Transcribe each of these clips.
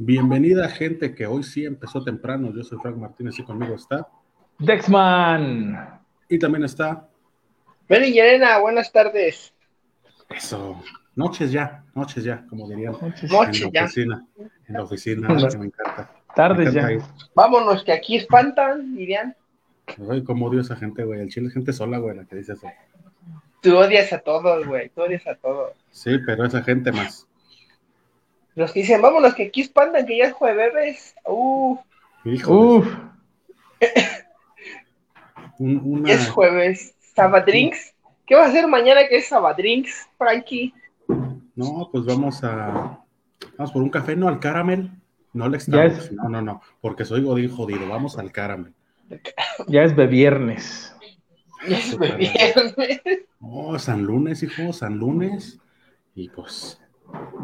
Bienvenida gente que hoy sí empezó temprano. Yo soy Frank Martínez y conmigo está. Dexman. Y también está. Mary Yerena, buenas tardes. Eso. Noches ya, noches ya, como dirían. Noches, en la oficina. En la oficina, que me encanta. Tardes ya. Vámonos, que aquí espantan, dirían. Ay, cómo odio a esa gente, güey. El chile es gente sola, güey, la que dice eso. Tú odias a todos, güey. Tú odias a todos. Sí, pero esa gente más. Los que dicen, vámonos, que aquí espantan, que ya es jueves. Uf. Uf. Ya es jueves. Sabadrinks. ¿Qué va a hacer mañana que es Sabadrinks, Frankie? No, pues vamos a. Vamos por un café, no al caramel. No le estamos. No, no, no. Porque soy godín jodido. Vamos al caramel. Ya es de viernes. Ya es de viernes. Oh, San Lunes, hijo, San Lunes. Y pues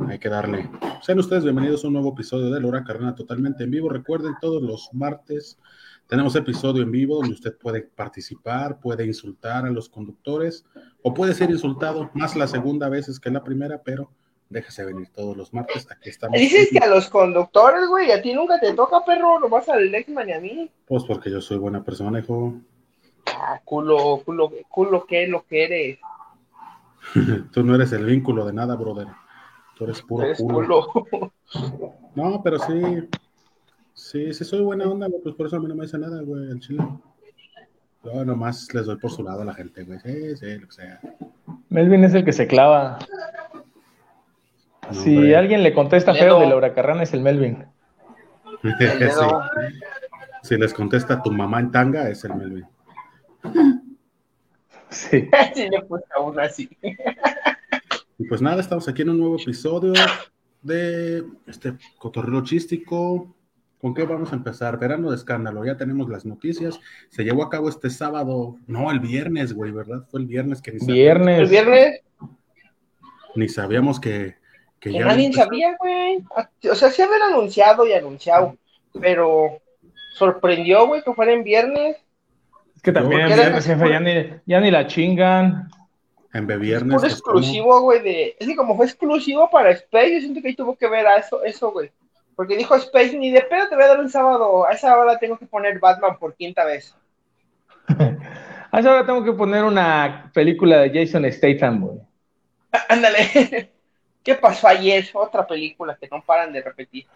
hay que darle. Sean ustedes bienvenidos a un nuevo episodio de Lora Carrera totalmente en vivo. Recuerden, todos los martes tenemos episodio en vivo donde usted puede participar, puede insultar a los conductores o puede ser insultado más la segunda vez que la primera, pero déjese venir todos los martes. Aquí estamos. Dices que a los conductores, güey, a ti nunca te toca, perro, no vas al Lexman y a mí. Pues porque yo soy buena persona, hijo. Ah, culo, culo, culo, ¿qué es lo que eres? Tú no eres el vínculo de nada, brother. Tú eres puro culo. No, pero sí. Sí, sí soy buena onda, pues por eso a mí no me dice nada, güey, el chile. Yo nomás les doy por su lado a la gente, güey. Sí, sí, lo que sea. Melvin es el que se clava. si alguien le contesta feo de Laura Carrana es el Melvin. sí. Si les contesta tu mamá en tanga, es el Melvin. Sí. sí, le puse a uno así. Y pues nada, estamos aquí en un nuevo episodio de este cotorreo chístico. ¿Con qué vamos a empezar? Verano de escándalo, ya tenemos las noticias. Se llevó a cabo este sábado, no, el viernes, güey, ¿verdad? Fue el viernes que ni Viernes. ¿El viernes? Ni sabíamos que, que, ya. Nadie sabía, güey. O sea, sí habían anunciado y anunciado, pero sorprendió, güey, que fuera en viernes. Es que también viernes, jefe, ya, ni, ya ni la chingan. En viernes. Fue exclusivo, güey, de. Es que como fue exclusivo para Space, yo siento que ahí tuvo que ver a eso, eso, güey. Porque dijo Space, ni de pedo te voy a dar un sábado. A esa hora tengo que poner Batman por quinta vez. a esa hora tengo que poner una película de Jason Statham, güey. Ándale. ¿Qué pasó ayer? Otra película que no paran de repetir.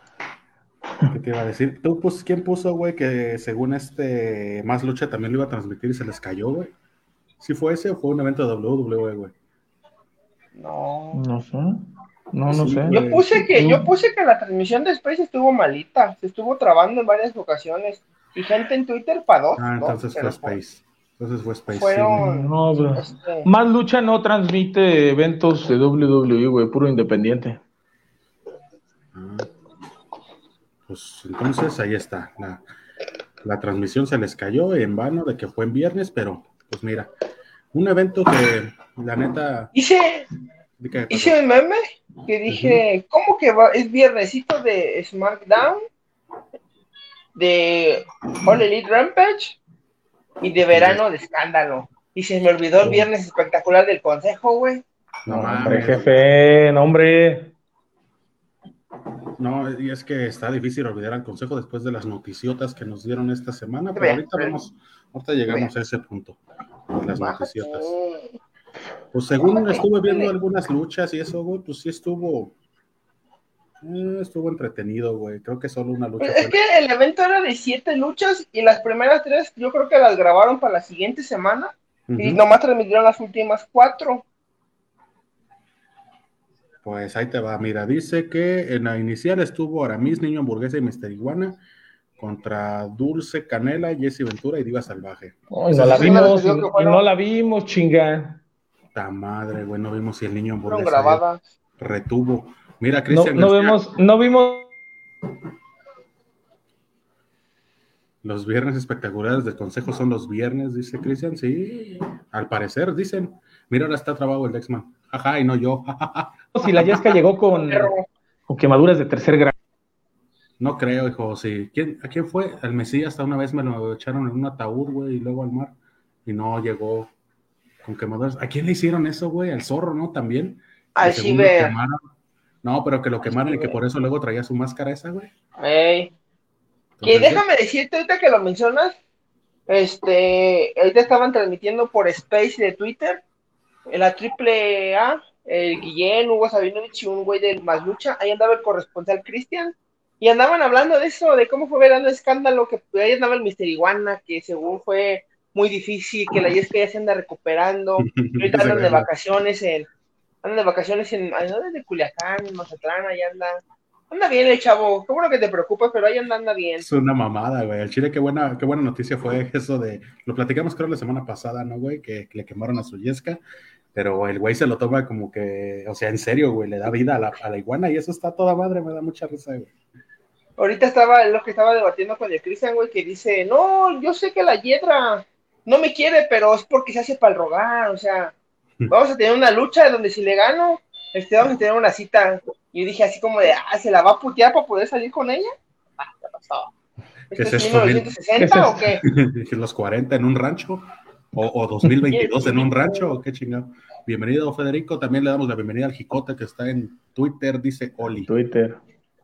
¿Qué te iba a decir? ¿Tú, pues, quién puso, güey, que según este Más Lucha también lo iba a transmitir y se les cayó, güey? ¿Sí fue ese o fue un evento de WWE, güey? No. No sé. No, no sé. Yo puse que, yo puse que la transmisión de Space estuvo malita, se estuvo trabando en varias ocasiones. Y gente en Twitter para dos. Ah, entonces fue Space. Entonces fue Space. Fueron, no, bro. Este... Más lucha no transmite eventos de WWE, güey, puro independiente. Ah. Pues entonces ahí está. La, la transmisión se les cayó en vano de que fue en viernes, pero pues mira, un evento que la neta. Hice, hice un meme que dije, ¿cómo que va? es viernesito de SmackDown? De All Elite Rampage y de verano de escándalo. Y se me olvidó el viernes espectacular del consejo, güey. No, hombre, jefe, no, hombre. No, y es que está difícil olvidar al consejo después de las noticiotas que nos dieron esta semana, pero ahorita vamos, ahorita llegamos a ese punto, las noticiotas. Pues según estuve viendo algunas luchas y eso, güey, pues sí estuvo, eh, estuvo entretenido, güey. Creo que solo una lucha. Pues es que el evento era de siete luchas y las primeras tres yo creo que las grabaron para la siguiente semana y nomás transmitieron las últimas cuatro. Pues ahí te va, mira, dice que en la inicial estuvo Aramis, Niño Hamburguesa y Mister Iguana contra Dulce Canela, Jesse Ventura y Diva Salvaje. Oh, no la vimos, y, no la vimos, chinga. Ta madre, güey, no vimos si el Niño Hamburguesa grabada. retuvo. Mira, Cristian. No, no vemos, no vimos. Los viernes espectaculares del consejo son los viernes, dice Cristian. Sí, al parecer, dicen. Mira, ahora está trabado el Dexman. Ajá, y no yo. si la Yesca llegó con, con quemaduras de tercer grado. No creo, hijo, sí. ¿Quién, ¿A quién fue? El Mesías hasta una vez me lo echaron en un ataúd, güey, y luego al mar. Y no llegó con quemaduras. ¿A quién le hicieron eso, güey? Al zorro, ¿no? También. Al Ciber. No, pero que lo quemaron y que por eso luego traía su máscara esa, güey. Ey. Entonces, déjame decirte ahorita que lo mencionas, este, ahorita estaban transmitiendo por Space de Twitter, en la triple A, el Guillén, Hugo Sabinovich y un güey del Más Lucha, ahí andaba el corresponsal Cristian, y andaban hablando de eso, de cómo fue verano escándalo, que ahí andaba el Mister Iguana, que según fue muy difícil, que la Yesca ya se anda recuperando, y ahorita andan de vacaciones en, andan de vacaciones en, ¿a ¿dónde? De Culiacán, en Mazatlán, ahí anda. Anda bien el chavo, qué bueno que te preocupas, pero ahí anda, anda bien. Es una mamada, güey. El Chile, qué buena, qué buena noticia fue eso de. Lo platicamos, creo, la semana pasada, ¿no, güey? Que, que le quemaron a su yesca. Pero el güey se lo toma como que, o sea, en serio, güey, le da vida a la, a la iguana y eso está toda madre, me da mucha risa, güey. Ahorita estaba lo que estaba debatiendo con el Cristian, güey, que dice, no, yo sé que la Hiedra no me quiere, pero es porque se hace para el rogar, o sea, vamos a tener una lucha donde si le gano, este, vamos a tener una cita. Y yo dije así como de, ah, ¿se la va a putear para poder salir con ella? Ah, ¿qué pasó? ¿Qué ¿Esto es es esto, 1960 o qué? Dije, ¿Los 40 en un rancho? ¿O, o 2022 en un rancho? ¿O qué chingado? Bienvenido, Federico. También le damos la bienvenida al Jicote que está en Twitter, dice Oli. Twitter.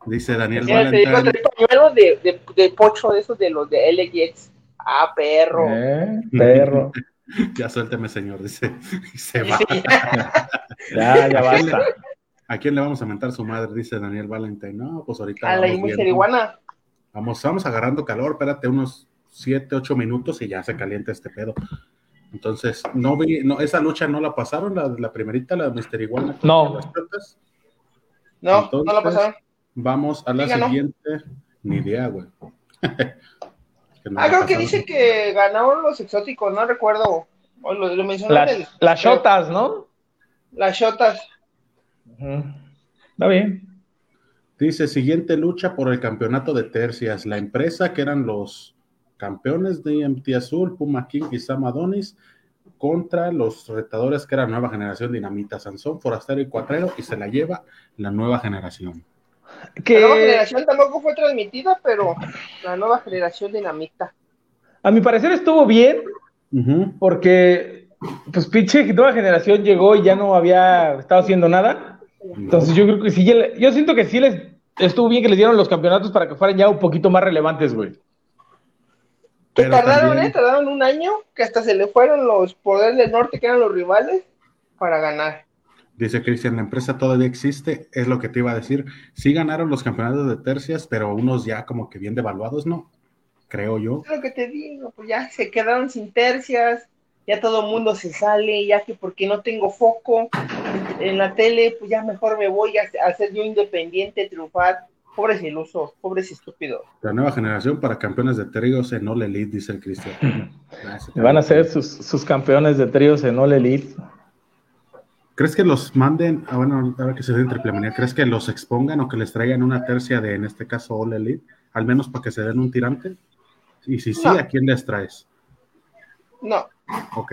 Dice Daniel Mira, te digo, trae pañuelos de, de, de pocho de esos de los de LX. Ah, perro. Eh, perro. Ya suélteme, señor, dice. Y se va. Ya, ya basta. ¿A quién le vamos a mentar su madre? Dice Daniel Valentine. No, pues ahorita. a la. Iguana. Vamos, vamos agarrando calor, espérate unos 7, 8 minutos y ya se calienta este pedo. Entonces, no vi, no, esa lucha no la pasaron, la, la primerita, la de Mister Iguana. No. las. No, no la pasaron. Vamos a la siguiente. Ni idea, güey. No Ah, creo que dice que ganaron los exóticos, no recuerdo. O lo, lo en el- Las, las shotas, ¿no? Las shotas. Está bien. Dice, siguiente lucha por el campeonato de tercias. La empresa que eran los campeones de IMT Azul, Puma King y Sam Adonis, contra los retadores que eran nueva generación Dinamita, Sansón, Forastero y Cuatrero, y se la lleva la nueva generación. La nueva generación tampoco fue transmitida, pero la nueva generación dinamita. a mi parecer estuvo bien, porque, pues, pinche nueva generación llegó y ya no había estado haciendo nada. Entonces, yo creo que sí, yo siento que sí les estuvo bien que les dieron los campeonatos para que fueran ya un poquito más relevantes, güey. Que tardaron, también- ¿eh? Tardaron un año, que hasta se le fueron los poderes del norte, que eran los rivales, para ganar. Dice Cristian, la empresa todavía existe, es lo que te iba a decir. Sí ganaron los campeonatos de tercias, pero unos ya como que bien devaluados, ¿no? Creo yo. Es lo que te digo, pues ya se quedaron sin tercias, ya todo el mundo se sale, ya que porque no tengo foco en la tele, pues ya mejor me voy a, ser yo independiente, triunfar. Pobres ilusos, pobres estúpidos. La nueva generación para campeones de tríos en All Elite, dice el Cristian. Van a ser sus, sus campeones de tríos en All Elite. ¿Crees que los manden, ah, bueno, ahora que se den triple manía, ¿crees que los expongan o que les traigan una tercia de, en este caso, All Elite? Al menos para que se den un tirante. Y si sí. ¿a quién les traes? No, Ok.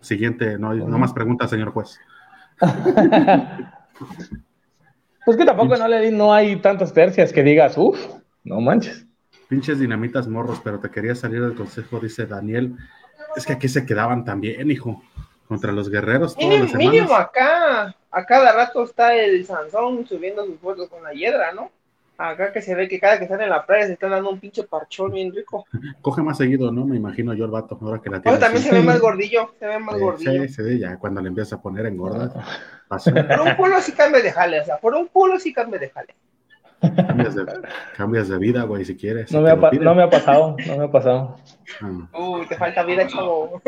Siguiente, no, hay- no más preguntas, señor juez. Pues que tampoco en All Elite no hay tantas tercias que digas, uff, no manches. Pinches dinamitas morros, pero te quería salir del consejo, dice Daniel. Es que aquí se quedaban también, hijo. Contra los guerreros todas mínimo, las semanas. mínimo acá, a cada rato está el Sansón subiendo sus fotos con la hiedra, ¿no? Acá que se ve que cada que están en la playa se están dando un pinche parchón bien rico. Coge más seguido, ¿no? Me imagino yo el vato, ahora que la tiene. también así. se ve más gordillo, se ve más Sí, gordillo. Sí, sí, ya cuando le empieza a poner engorda. pasa. Por un culo sí cambia de jale, o sea, por un culo sí cambia de jale. Cambias de, cambias de vida, güey, si quieres. No si me, ha, no me pasado, no me ha pasado. Ah. Uy, te falta vida, chavo.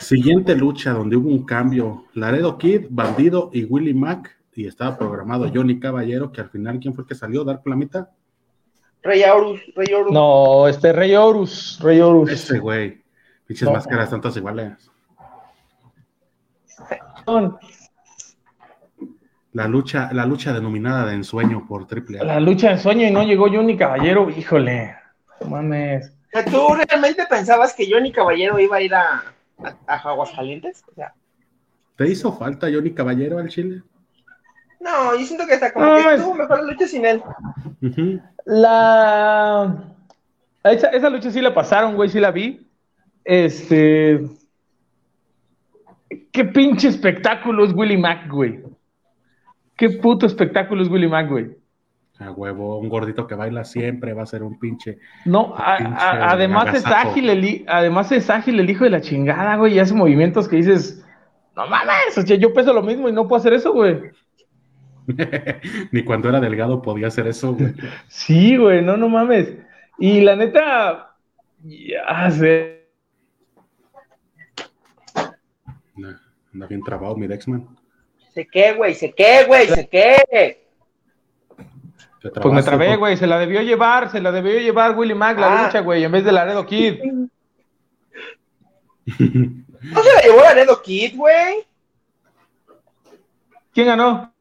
Siguiente lucha donde hubo un cambio. Laredo Kid, Bandido y Willy Mac. Y estaba programado Johnny Caballero, que al final, ¿quién fue el que salió? ¿Dar Plamita? Rey Horus, Rey Horus. No, este Rey Horus, Rey Horus. Ese güey. Pinches No. máscaras tantas iguales. La lucha, la lucha denominada de ensueño por triple A. La lucha de sueño y no llegó Johnny Caballero, híjole. No mames. ¿Tú realmente pensabas que Johnny Caballero iba a ir a, a, a Aguascalientes? O sea, ¿Te hizo falta Johnny Caballero al Chile? no, yo siento que hasta como No, que es- tuvo mejor lucha sin él. La. Esa, esa lucha sí la pasaron, güey, sí la vi. Este. Qué pinche espectáculo es Willy Mac, güey. Qué puto espectáculo es Willy Mac, güey. A huevo, un gordito que baila siempre va a ser un pinche. No, a- pinche a- además es ágil, el, además es ágil el hijo de la chingada, güey, y hace movimientos que dices, no mames, o sea, yo peso lo mismo y no puedo hacer eso, güey. Ni cuando era delgado podía hacer eso, güey. Sí, güey, no, no mames. Y la neta, ya sé. Anda, anda bien trabado mi Dexman. ¿Se qué, güey? ¿Se qué, güey? ¿Se qué? Pues me trabé, por- güey, se la debió llevar, se la debió llevar Willy Mac la Ah. lucha, güey, en vez de Laredo Kid. ¿No se la llevó Laredo Kid, güey? ¿Quién ganó?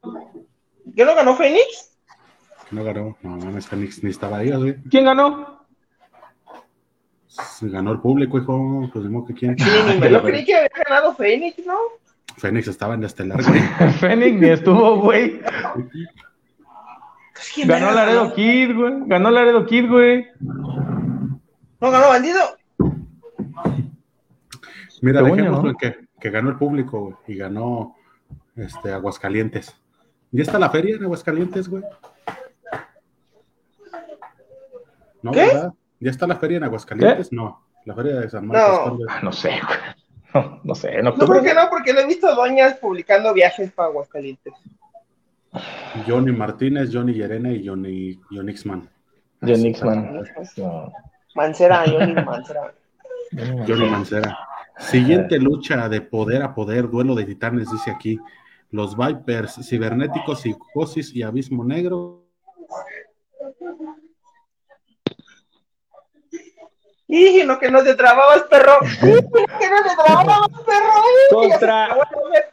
¿Qué no ganó Fénix? No ganó. No mames, Fénix ni estaba ahí, güey. ¿Quién ganó? Ganó el público, hijo. Pues mismo que quién. Sí, ni me lo creí que había ganado Fénix, ¿no? Fénix estaba en estelar, güey. Fénix ni estuvo, güey. Pues, ¿quién Ganó Laredo Kid, güey. Ganó Laredo Kid, güey. ¿No ganó Bandido? Mira, dejémoslo ¿no? en que, que ganó el público, güey. Y ganó este, Aguascalientes. ¿Ya está la feria en Aguascalientes, güey? ¿No, ¿Qué? verdad? ¿Ya está la feria en Aguascalientes? No. La feria de San Marcos. No. Ah, No sé, güey. No, no sé, en No octubre. creo que no, porque no he visto doñas publicando viajes para Aguascalientes. Johnny Martínez, Johnny Yerena y Johnny Yonixman. John Nixman. No. Mancera, Johnny Mancera. Johnny Mancera. Siguiente lucha de poder a poder, duelo de titanes, dice aquí. Los Vipers, Cibernéticos, Psicosis y Abismo Negro. Y no que no te trababas, perro. Y que no te trababas, perro. Contra-.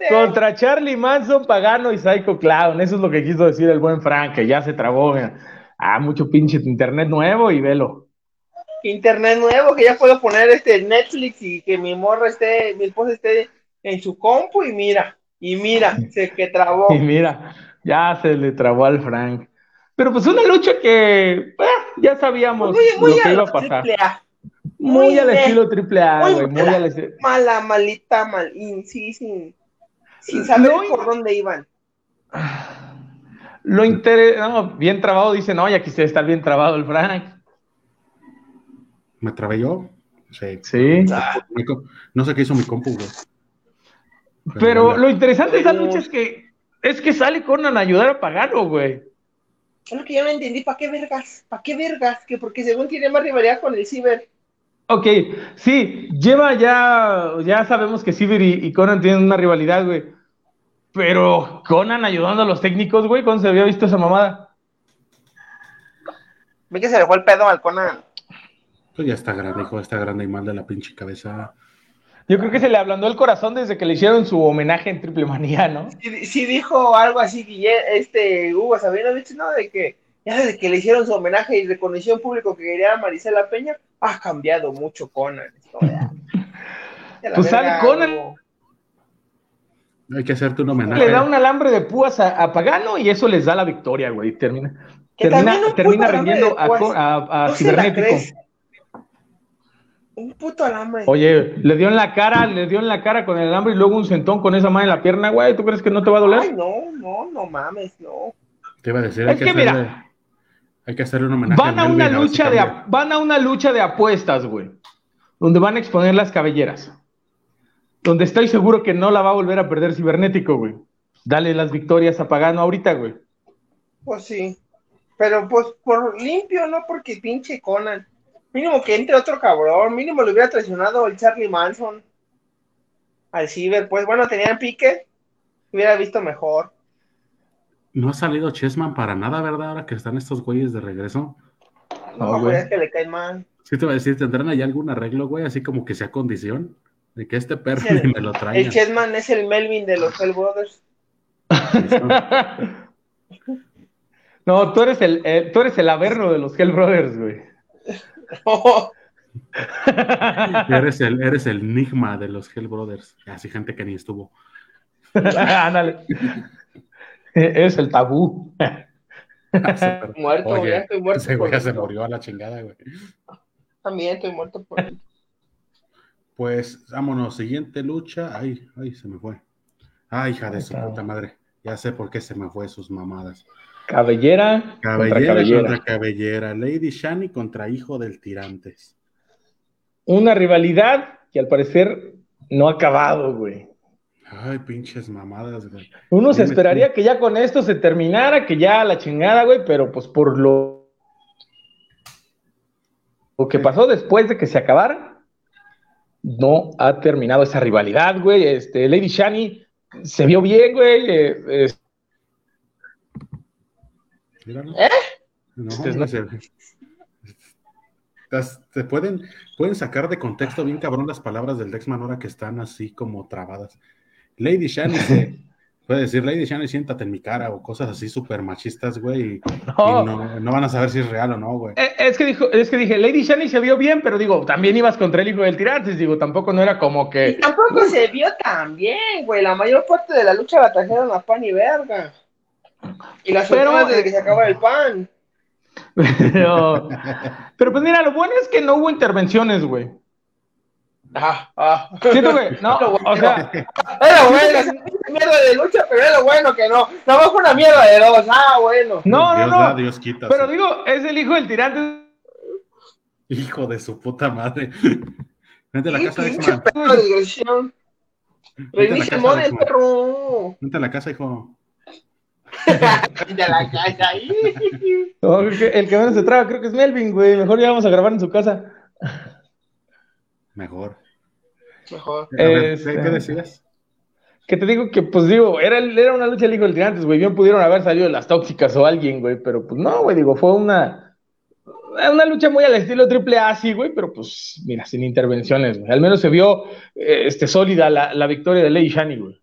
Contra Charlie Manson, Pagano y Psycho Clown. Eso es lo que quiso decir el buen Frank, que ya se trabó. Ah, mucho pinche internet nuevo y velo. Internet nuevo, que ya puedo poner este Netflix y que mi morra esté, mi esposa esté en su compu y mira, y mira, se que trabó. Y mira, ya se le trabó al Frank. Pero pues una lucha que ah, ya sabíamos Muy, muy lo que iba lo a pasar. A. Muy, muy al de- estilo triple A, muy güey. Muy mala. al esti- Mala, malita, mal, y sí, sin, sin saber No, por dónde iban. Lo inter... no, bien trabado, dice, no, ya quisiera estar bien trabado el Frank. ¿Me trabé yo? Sí. Sí. Co- No sé qué hizo mi compu, güey. Pero lo interesante de esa lucha es que es que sale Conan a ayudar a Pagano, güey. Es lo que yo no entendí, ¿para qué vergas? ¿Para qué vergas? Que porque según tiene más rivalidad con el Ciber. Ok, sí, lleva ya, ya sabemos que Sivir y, y Conan tienen una rivalidad, güey. Pero Conan ayudando a los técnicos, güey, ¿cuándo se había visto esa mamada? Vi que se le fue el pedo al Conan. Pues ya está grande, hijo, está grande y mal de la pinche cabeza. Yo creo que se le ablandó el corazón desde que le hicieron su homenaje en Triple Manía, ¿no? Sí, sí dijo algo así, Guille- este Hugo Sabinovich, ¿no? De que ya desde que le hicieron su homenaje y reconoció en público que quería a Marisela Peña, ha cambiado mucho Conan. Pues sale verga, Conan. Hugo. Hay que hacerte un homenaje. Le da un alambre de púas a, a Pagano y eso les da la victoria, güey. Termina, Que termina, termina rindiendo a, a- No Cibernético. Un puto alambre. Oye, le dio en la cara, le dio en la cara con el alambre y luego un sentón con esa mano en la pierna, güey. ¿Tú crees que no te va a doler? Ay, no, no, no mames, no. Te iba a decir, Es hay que, que hacerle, mira, hay que hacerle un homenaje. Van a una lucha de van a una lucha de apuestas, güey. Donde van a exponer las cabelleras. Donde estoy seguro que no la va a volver a perder cibernético, güey. Dale las victorias a Pagano ahorita, güey. Pues sí. Pero pues por limpio, no porque pinche Conan. Mínimo que entre otro cabrón. Mínimo le hubiera traicionado el Charlie Manson. Al Ciber. Pues bueno, tenían pique. Hubiera visto mejor. No ha salido Chessman para nada, ¿verdad? Ahora que están estos güeyes de regreso. No, No, güey. pues es que le cae mal. Sí, te voy a decir, ¿tendrán ahí algún arreglo, güey? Así como que sea condición de que este perro el- ni me lo El traiga. Chessman es el Melvin de los Hell Brothers. no, tú eres el, eh, tú eres el averno de los Hell Brothers, güey. eres, el, eres el enigma de los Hell Brothers. Así gente que ni estuvo. Ándale. Eres el tabú. muerto, Oye, ya estoy muerto. Ese güey ya se murió a la chingada, güey. También estoy muerto por dentro. Pues vámonos, siguiente lucha. Ay, ay, se me fue. Ay, hija de su puta madre. Ya sé por qué se me fue sus mamadas. Cabellera, Cabellera contra cabellera. contra cabellera. Lady Shani contra hijo del Tirantes. Una rivalidad que al parecer no ha acabado, güey. Ay, pinches mamadas, güey. Uno se esperaría que ya con esto se terminara, que ya la chingada, güey, pero pues por lo, lo que pasó después de que se acabara, no ha terminado esa rivalidad, güey. Este, Lady Shani se vio bien, güey. eh. ¿Eh? No, Este es no se Te pueden, pueden sacar de contexto bien cabrón las palabras del Dexman ahora que están así como trabadas. Lady Shani se puede decir, Lady Shani, siéntate en mi cara o cosas así súper machistas, güey, y, y no, no, van a saber si es real o no, güey. Eh, Es que, dijo, es que dije, Lady Shani se vio bien, pero digo, también ibas contra el hijo del Tirantes, digo, tampoco no era como Y que. tampoco se vio tan bien, güey. La mayor parte de la lucha la trajeron a pan y verga. Y las Pero, desde eh, que se acaba el pan. Pero, pero pues mira, lo bueno es que no hubo intervenciones, güey. Ah, ah. Siento que, no, o sea, Era bueno, sí, mierda de lucha, pero era bueno que no. Fue una mierda de dos. Ah, bueno. no, no, da, no. Dios quita. Pero sí. digo, es el hijo del Tirantes. Hijo de su puta madre. Vente a la casa, de diversión. Vente a la Reinicia el perro. Vente a la casa, hijo. De la casa ahí. No, creo que el que menos se traga creo que es Melvin, güey. Mejor ya vamos a grabar en su casa. Mejor. Mejor. Este- ¿qué, decías? Que te digo que, pues digo, era, era una lucha del hijo del Tirantes, güey. Bien pudieron haber salido las tóxicas o alguien, güey. Pero pues no, güey, digo, fue una. Una lucha muy al estilo triple A, sí, güey, pero pues, mira, sin intervenciones, güey. Al menos se vio eh, este, sólida la, la victoria de Lady Shani, güey.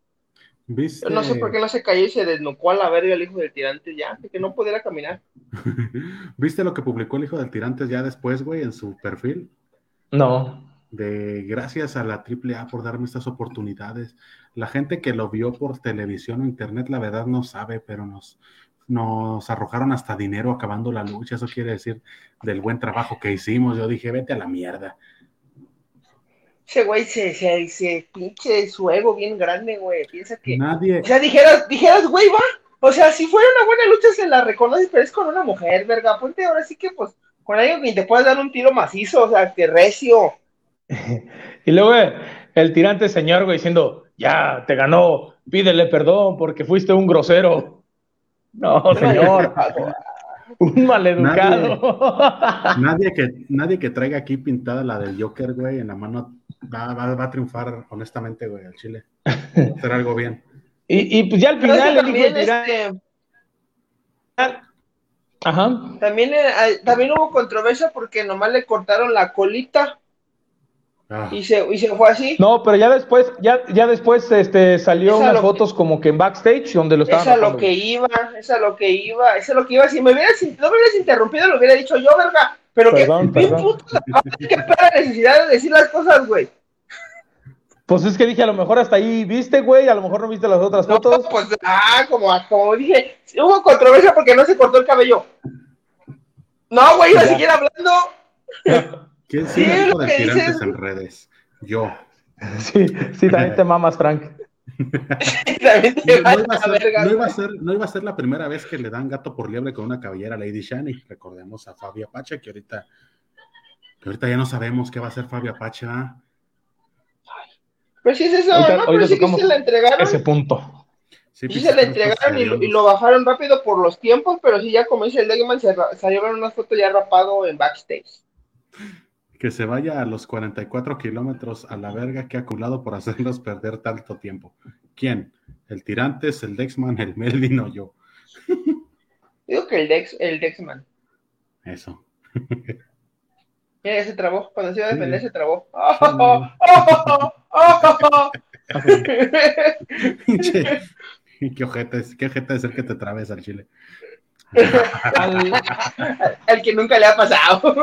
¿Viste? No sé por qué no se cayó y se desnucó a la verga el hijo del tirante ya, de que no pudiera caminar. ¿Viste lo que publicó el hijo del Tirantes ya después, güey, en su perfil? No. De gracias a la AAA por darme estas oportunidades. La gente que lo vio por televisión o internet, la verdad no sabe, pero nos, nos arrojaron hasta dinero acabando la lucha. Eso quiere decir del buen trabajo que hicimos. Yo dije, vete a la mierda. Ese güey se, se, se pinche su ego bien grande, güey. Piensa que. Nadie, O sea, dijeras, dijeras, güey, va. O sea, si fuera una buena lucha se la reconoces, pero es con una mujer, verga. Ponte ahora sí que, pues, con alguien que te puedas dar un tiro macizo, o sea, que recio. Y luego eh, el tirante señor, güey, diciendo, ya, te ganó, pídele perdón porque fuiste un grosero. No, señor, un maleducado. nadie, que, nadie que traiga aquí pintada la del Joker, güey, en la mano va, va- va a triunfar, honestamente, güey, al Chile. Hacer algo bien. y, y pues ya al final el también, tirante. este, Ajá. también, eh, también hubo controversia porque nomás le cortaron la colita Ah, y se, y se fue así. No, pero ya después, ya, ya después este, salió unas que- fotos como que en backstage donde lo Es estaban a lo que iba, es a lo que iba, es a lo que iba. Si me hubieras, no me hubieras interrumpido, lo hubiera dicho yo, verga. Pero Perdón, que, perdón. puto, qué para necesidad de decir las cosas, güey. Pues es que dije, a lo mejor hasta ahí viste, güey, a lo mejor no viste las otras No, fotos. pues, ah, como, como dije, hubo controversia porque no se cortó el cabello. No, güey, iba a Ya. seguir hablando. ¿Quién Sí, sigue que Tirantes dices. en redes? Yo. Sí, sí, también te mamas, Frank. También te No, iba a ser, verga, no iba a güey. ser- no iba a ser la primera vez que le dan gato por liebre con una cabellera a Lady Shani. Recordemos a Fabio Apache, que ahorita, que ahorita ya no sabemos qué va a hacer Fabio Apache. ¿ah? Pero sí es eso, Ahorita- ¿no? Pero sí que se la entregaron. Ese punto. Sí, Sí se la entregaron y, lo- y lo bajaron rápido por los tiempos, pero sí ya como dice el Degman, se ra- salieron unas fotos ya rapado en backstage. Que se vaya a los 44 kilómetros a la verga que ha culado por hacerlos perder tanto tiempo. ¿Quién? ¿El Tirantes, el Dexman, el Melvin o yo? Digo que el Dex, el Dexman. Eso. Mira, ya se trabó. Cuando se iba a defender, Sí. se trabó. Pinche- qué ojete es, qué ojete es el que te trabes al chile. Al, Al que nunca le ha pasado.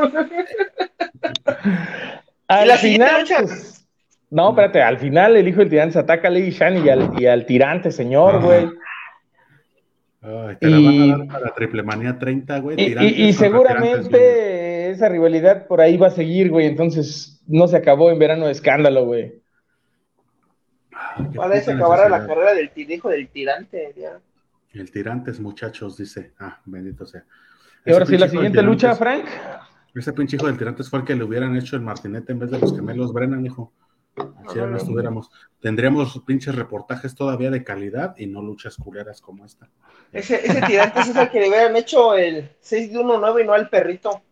al la final, pues, no, espérate, al final el hijo del tirante se ataca a Lady Shani y al, y al tirante, señor, güey. Ay, te la Y- van a dar para Triple Manía 30, güey. Y, y- y seguramente esa rivalidad por ahí va a seguir, güey. Entonces no se acabó en verano de escándalo, güey. Para eso acabará la carrera del hijo del tirante. Ya. El tirantes, muchachos, dice. Ah, bendito sea. Y ahora sí, la siguiente lucha, Frank. Ese pinche hijo del tirantes fue el que le hubieran hecho el martinete en vez de los gemelos Brennan, hijo. Si no estuviéramos, tendríamos pinches reportajes todavía de calidad y no luchas culeras como esta. Ese, ese tirantes es el que le hubieran hecho el 6 de 1 9 y no al perrito.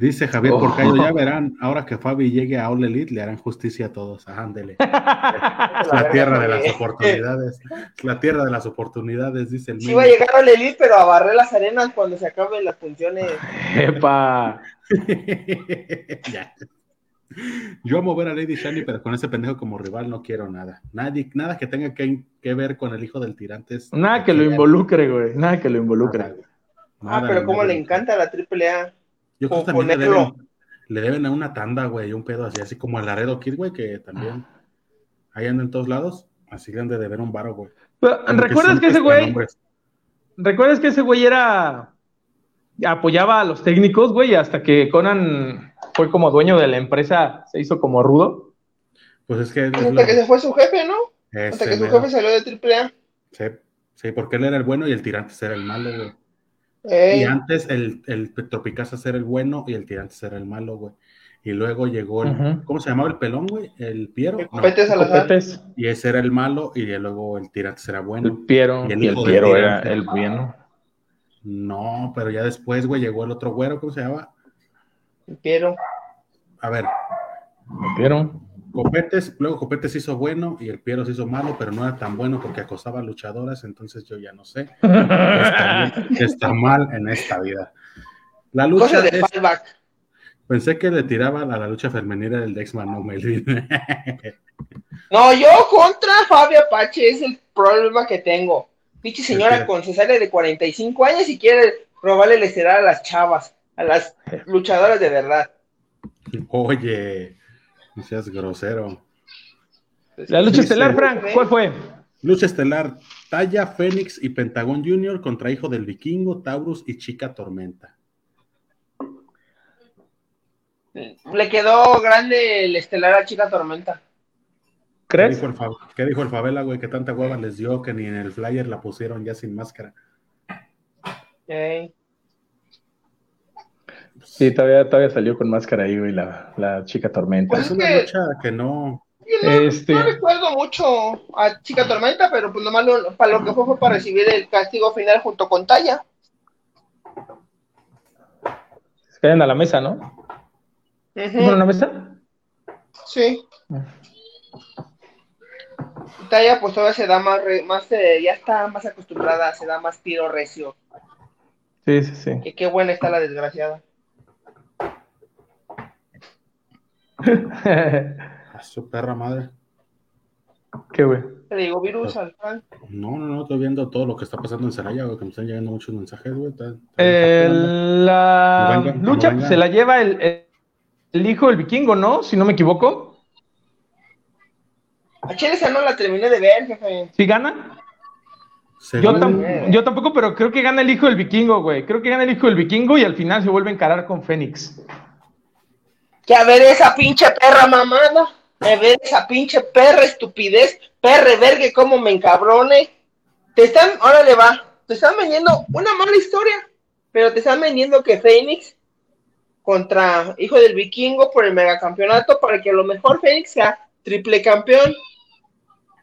Dice Javier Porcayo, ya verán, ahora que Fabi llegue a All Elite, le harán justicia a todos. Ándele. Es la tierra de las oportunidades. Es la tierra de las oportunidades, dice el Sí va a llegar a All Elite, pero a barrer las arenas cuando se acaben las funciones. ¡Epa! Ya. Yo amo ver a Lady Shani, pero con ese pendejo como rival no quiero nada. Nadie, nada que tenga que, que ver con el hijo del tirantes. Nada que lo involucre, güey. Nada que lo involucre. Nada, Ah, nada, pero cómo nada. le encanta la AAA. Yo creo que también le deben, le deben a una tanda, güey, un pedo así, así como al Laredo Kid, güey, que también ahí anda en todos lados. Así le han de deber un varo, güey. ¿Recuerdas que ese güey, recuerdas que ese güey era apoyaba a los técnicos, güey, hasta que Conan fue como dueño de la empresa, se hizo como rudo? Pues es que. es Hasta lo- que se fue su jefe, ¿no? ese Hasta que su mero. jefe salió de AAA. Sí, sí, porque él era el bueno y el tirantes era el malo, güey. Ey, Y antes el, el Tropicazas era el bueno y el tirantes era el malo, güey. Y luego llegó el. ¿Cómo se llamaba el pelón, güey? El Piero. el No, copete Salazar. Copetes, y ese era el malo y luego el tirantes era el bueno. Piero, Y el y el Piero era tirante. el bueno. No, pero ya después, güey, llegó el otro güero, ¿cómo se llama? El Piero. A ver, El Piero. Copetes, luego Copetes hizo bueno y el Piero se hizo malo, pero no era tan bueno porque acosaba a luchadoras, entonces yo ya no sé qué está, mal en esta vida. La lucha Cosa de es- fallback. pensé que le tiraban a la lucha femenina del Dexman no Melvin. No, yo contra Fabio Apache es el problema que tengo. Pinche señora con cesárea de 45 años y quiere robarle el a las chavas, a las luchadoras de verdad. Oye, no seas grosero. La lucha estelar. Frank, ¿cuál fue? Lucha estelar, Talla, Fénix y Pentagón Jr. contra Hijo del Vikingo, Taurus y Chica Tormenta. Le quedó grande el estelar a Chica Tormenta. ¿Qué ¿Crees? dijo, el Fa- qué dijo el Favela, güey? Que tanta hueva les dio que ni en el flyer la pusieron ya sin máscara. Ey. Sí, todavía, todavía salió con máscara ahí, güey, la, la chica tormenta. Pues Es una que- lucha que no. No, Este- no recuerdo mucho a Chica Tormenta, pero pues nomás lo- para lo que fue fue para recibir el castigo final junto con Talla. Se caen a la mesa, ¿no? Ujú, ¿Fueron a la mesa? Sí. Talla pues todavía se da más, re- más eh, ya está más acostumbrada, se da más tiro recio. Sí, sí, sí. Que qué buena está la desgraciada. A su perra madre. Qué güey. Te digo, virus al. No, no, no, estoy viendo todo lo que está pasando en Celaya, güey, que me están llegando muchos mensajes, güey. está- está- Eh, la lucha venga. se la lleva el, el- hijo del vikingo, ¿no? Si no me equivoco. A Chile esa no la terminé de ver, jefe. ¿Sí gana? Yo, tam- yo tampoco, pero creo que gana el hijo del vikingo, güey. Creo que gana el hijo del vikingo y al final se vuelve a encarar con Fénix. Que a ver esa pinche perra mamada. A ver esa pinche perra estupidez. Perre vergue, cómo me encabrone. Te están, ahora le va. Te están vendiendo una mala historia. Pero te están vendiendo que Fénix contra Hijo del Vikingo por el megacampeonato para que a lo mejor Fénix sea triple campeón.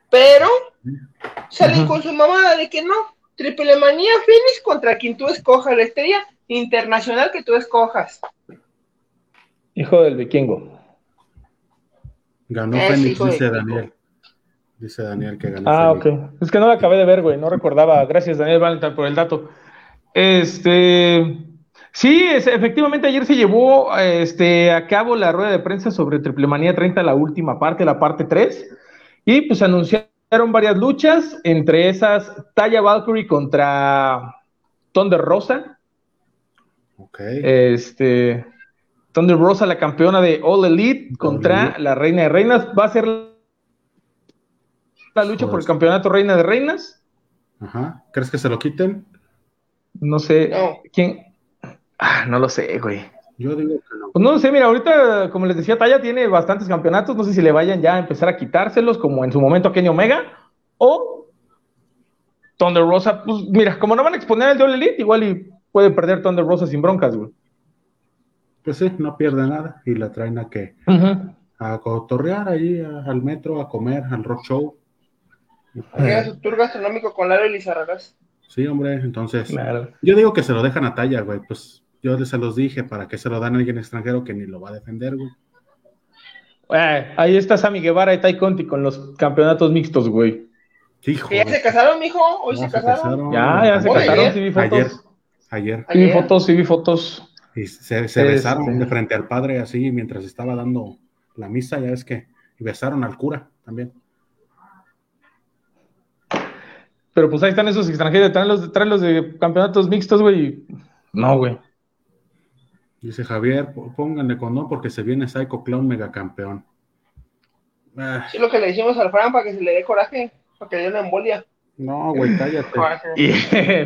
Pero salen con su mamada de que no. Triple manía Fénix contra quien tú escojas, la estrella internacional que tú escojas. Hijo del vikingo. Ganó Es Fénix, hijo de dice. Daniel. Dice Daniel que ganó Ah, ok. Fénix. Es que no la acabé de ver, güey. No recordaba. Gracias, Daniel Valentine, por el dato. Este. Sí, es- efectivamente ayer se llevó este, a cabo la rueda de prensa sobre Triplemanía 30, la última parte, la parte 3. Y pues anunciaron varias luchas, entre esas Taya Valkyrie contra Thunder Rosa. Ok. Este. Thunder Rosa, la campeona de All Elite, contra Elite. la Reina de Reinas. Va a ser la lucha por el campeonato Reina de Reinas. Ajá. ¿Crees que se lo quiten? No sé. No. ¿Quién? Ah, no lo sé, güey. Yo digo que no. Pues no lo sé, mira, ahorita, como les decía, Taya tiene bastantes campeonatos. No sé si le vayan ya a empezar a quitárselos, como en su momento a Kenny Omega, o Thunder Rosa, pues mira, como no van a exponer al de All Elite, igual y puede perder Thunder Rosa sin broncas, güey. Pues sí, no pierde nada y la traen a que a cotorrear ahí a- al metro, a comer, al rock show. Llega su tour gastronómico con Lalo Elizarrarás. Sí, hombre, entonces Claro. yo digo que se lo dejan a talla, güey, pues yo se los dije para que se lo dan a alguien extranjero que ni lo va a defender, güey. Eh, ahí está Sammy Guevara y Tai Conti con los campeonatos mixtos, güey. Hijo, ¿Que ya se casaron, mijo? ¿Hoy Ya se se casaron? casaron. Ya, ya se Oye, casaron, sí vi fotos. Ayer. ayer. Sí vi fotos, sí vi fotos. Y se, se besaron de frente al padre así mientras estaba dando la misa, ya ves que, y besaron al cura también. Pero pues ahí están esos extranjeros, traen los, traen los de campeonatos mixtos, güey. No, güey. Dice Javier, "P- pónganle condón porque se viene Psycho Clown megacampeón. Ah, Sí, lo que le decimos al Fran para que se le dé coraje, para que le dé una embolia. no, güey, cállate. Y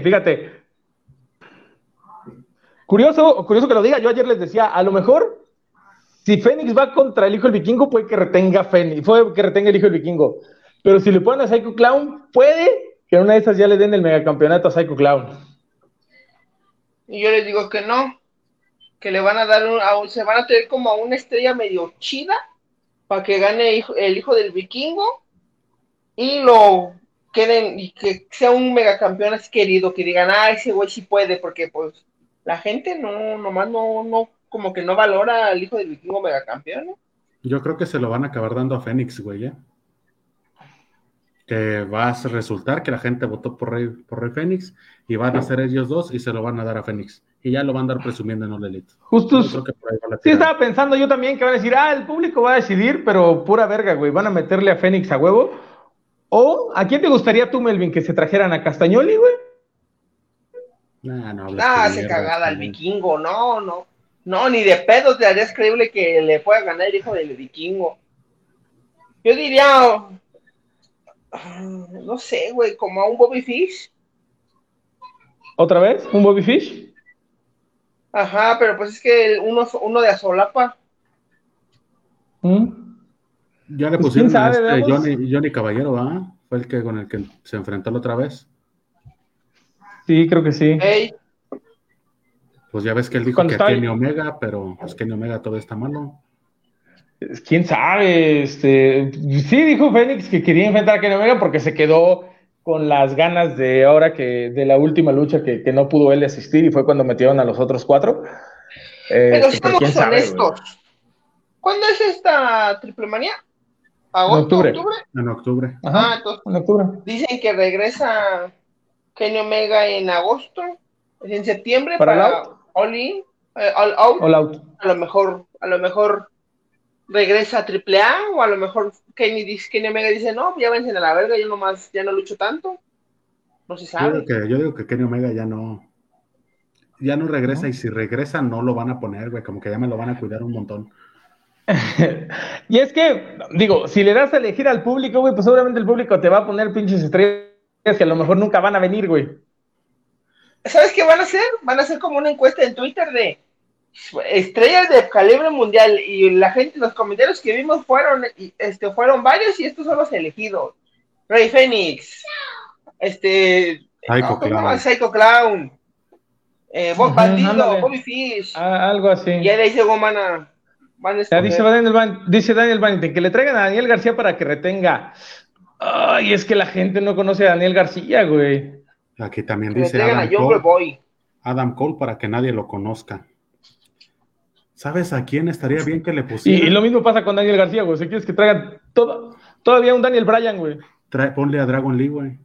fíjate. Curioso, curioso que lo diga. Yo ayer les decía, a lo mejor, si Fénix va contra el hijo del vikingo, puede que retenga Fénix, puede que retenga el hijo del vikingo. Pero si le ponen a Psycho Clown, puede que en una de esas ya le den el megacampeonato a Psycho Clown. Y yo les digo que no, que le van a dar un, a se van a tener como a una estrella medio chida para que gane el hijo del vikingo y lo queden y que sea un megacampeón así querido, que digan, ah, ese güey sí puede, porque pues la gente no, nomás no, no, como que no valora al hijo del vikingo megacampeón, ¿no? Yo creo que se lo van a acabar dando a Fénix, güey, ¿eh? Que va a resultar que la gente votó por Rey, por Rey Fénix y van a ser ellos dos y se lo van a dar a Fénix. Y ya lo van a andar presumiendo en All Elite. Justo, sí estaba pensando yo también que van a decir, ah, el público va a decidir, pero pura verga, güey. Van a meterle a Fénix a huevo. O, ¿a quién te gustaría tú, Melvin, que se trajeran a Castañoli, güey? Nah, no Ah, de hace cagada al güey. vikingo, no, no. No, ni de pedo te harías creíble que le pueda ganar el hijo del vikingo. Yo diría, ah, no sé, güey, como a un Bobby Fish. ¿Otra vez? ¿Un Bobby Fish? Ajá, pero pues es que el- uno, uno de Azolapa. ¿Mm? Ya le Pues, pusieron a este Johnny Caballero, ¿ah? Fue el que con el que se enfrentó la otra vez. Sí, creo que sí. Pues ya ves que él dijo que Kenny Omega, pero pues Kenny Omega todavía está malo. ¿Quién sabe? Este, sí dijo Fénix que quería enfrentar a Kenny Omega porque se quedó con las ganas de ahora que de la última lucha que, que no pudo él asistir y fue cuando metieron a los otros cuatro. Eh, pero este, seamos quién sabe, honestos. ¿Cuándo es esta triple manía? ¿Agosto? En octubre. ¿Octubre? En octubre. Ah, Ajá, entonces en octubre. dicen que regresa Kenny Omega en agosto, en septiembre ¿Para para? All In, eh, All Out. All out. a lo mejor, a lo mejor regresa a AAA o a lo mejor Kenny, dice, Kenny Omega dice, no, ya vencen a la verga, yo nomás ya no lucho tanto. No se Yo sabe. digo, que, yo digo que Kenny Omega ya no. Ya no regresa y si regresa no lo van a poner, güey. Como que ya me lo van a cuidar un montón. Y es que, digo, si le das a elegir al público, güey, pues seguramente el público te va a poner pinches estrellas que a lo mejor nunca van a venir, güey. ¿Sabes qué van a hacer? Van a hacer como una encuesta en Twitter de estrellas de calibre mundial y la gente, los comentarios que vimos fueron, y, este, fueron varios y estos son los elegidos. Rey Fénix, este, Psycho. Clown. Psycho Clown, eh, Bob Bandido. Bobby Fish, Ah, algo así. y ahí se van a, van a Ya dice Daniel, Van- dice Daniel Vanity que le traigan a Daniel García para que retenga. Ay, es que la gente no conoce a Daniel García, güey. Aquí también dice a Adam Jungle Cole, Boy. Adam Cole para que nadie lo conozca. ¿Sabes a quién estaría bien que le Y, pusieran? y lo mismo pasa con Daniel García, güey. Si quieres que traigan todo, todavía un Daniel Bryan, güey. Trae- ponle a Dragon Lee, güey.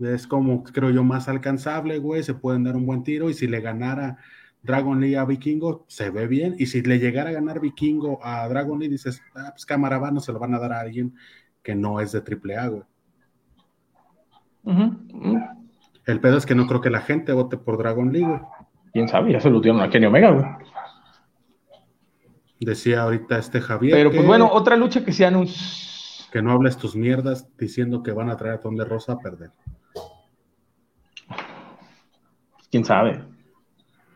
Es como, creo yo, más alcanzable, güey. Se pueden dar un buen tiro. Y si le ganara Dragon Lee a Vikingo, se ve bien. Y si le llegara a ganar Vikingo a Dragon Lee, dices, ah, pues cámara va, no se lo van a dar a alguien que no es de AAA, güey. El pedo es que no creo que la gente vote por Dragon Lee, güey. Quién sabe, ya se lo dieron a Kenny Omega, güey. Decía ahorita este Javier Pero que, pues bueno, otra lucha que se anunció. que no hables tus mierdas diciendo que van a traer a Ton de Rosa a perder. Quién sabe.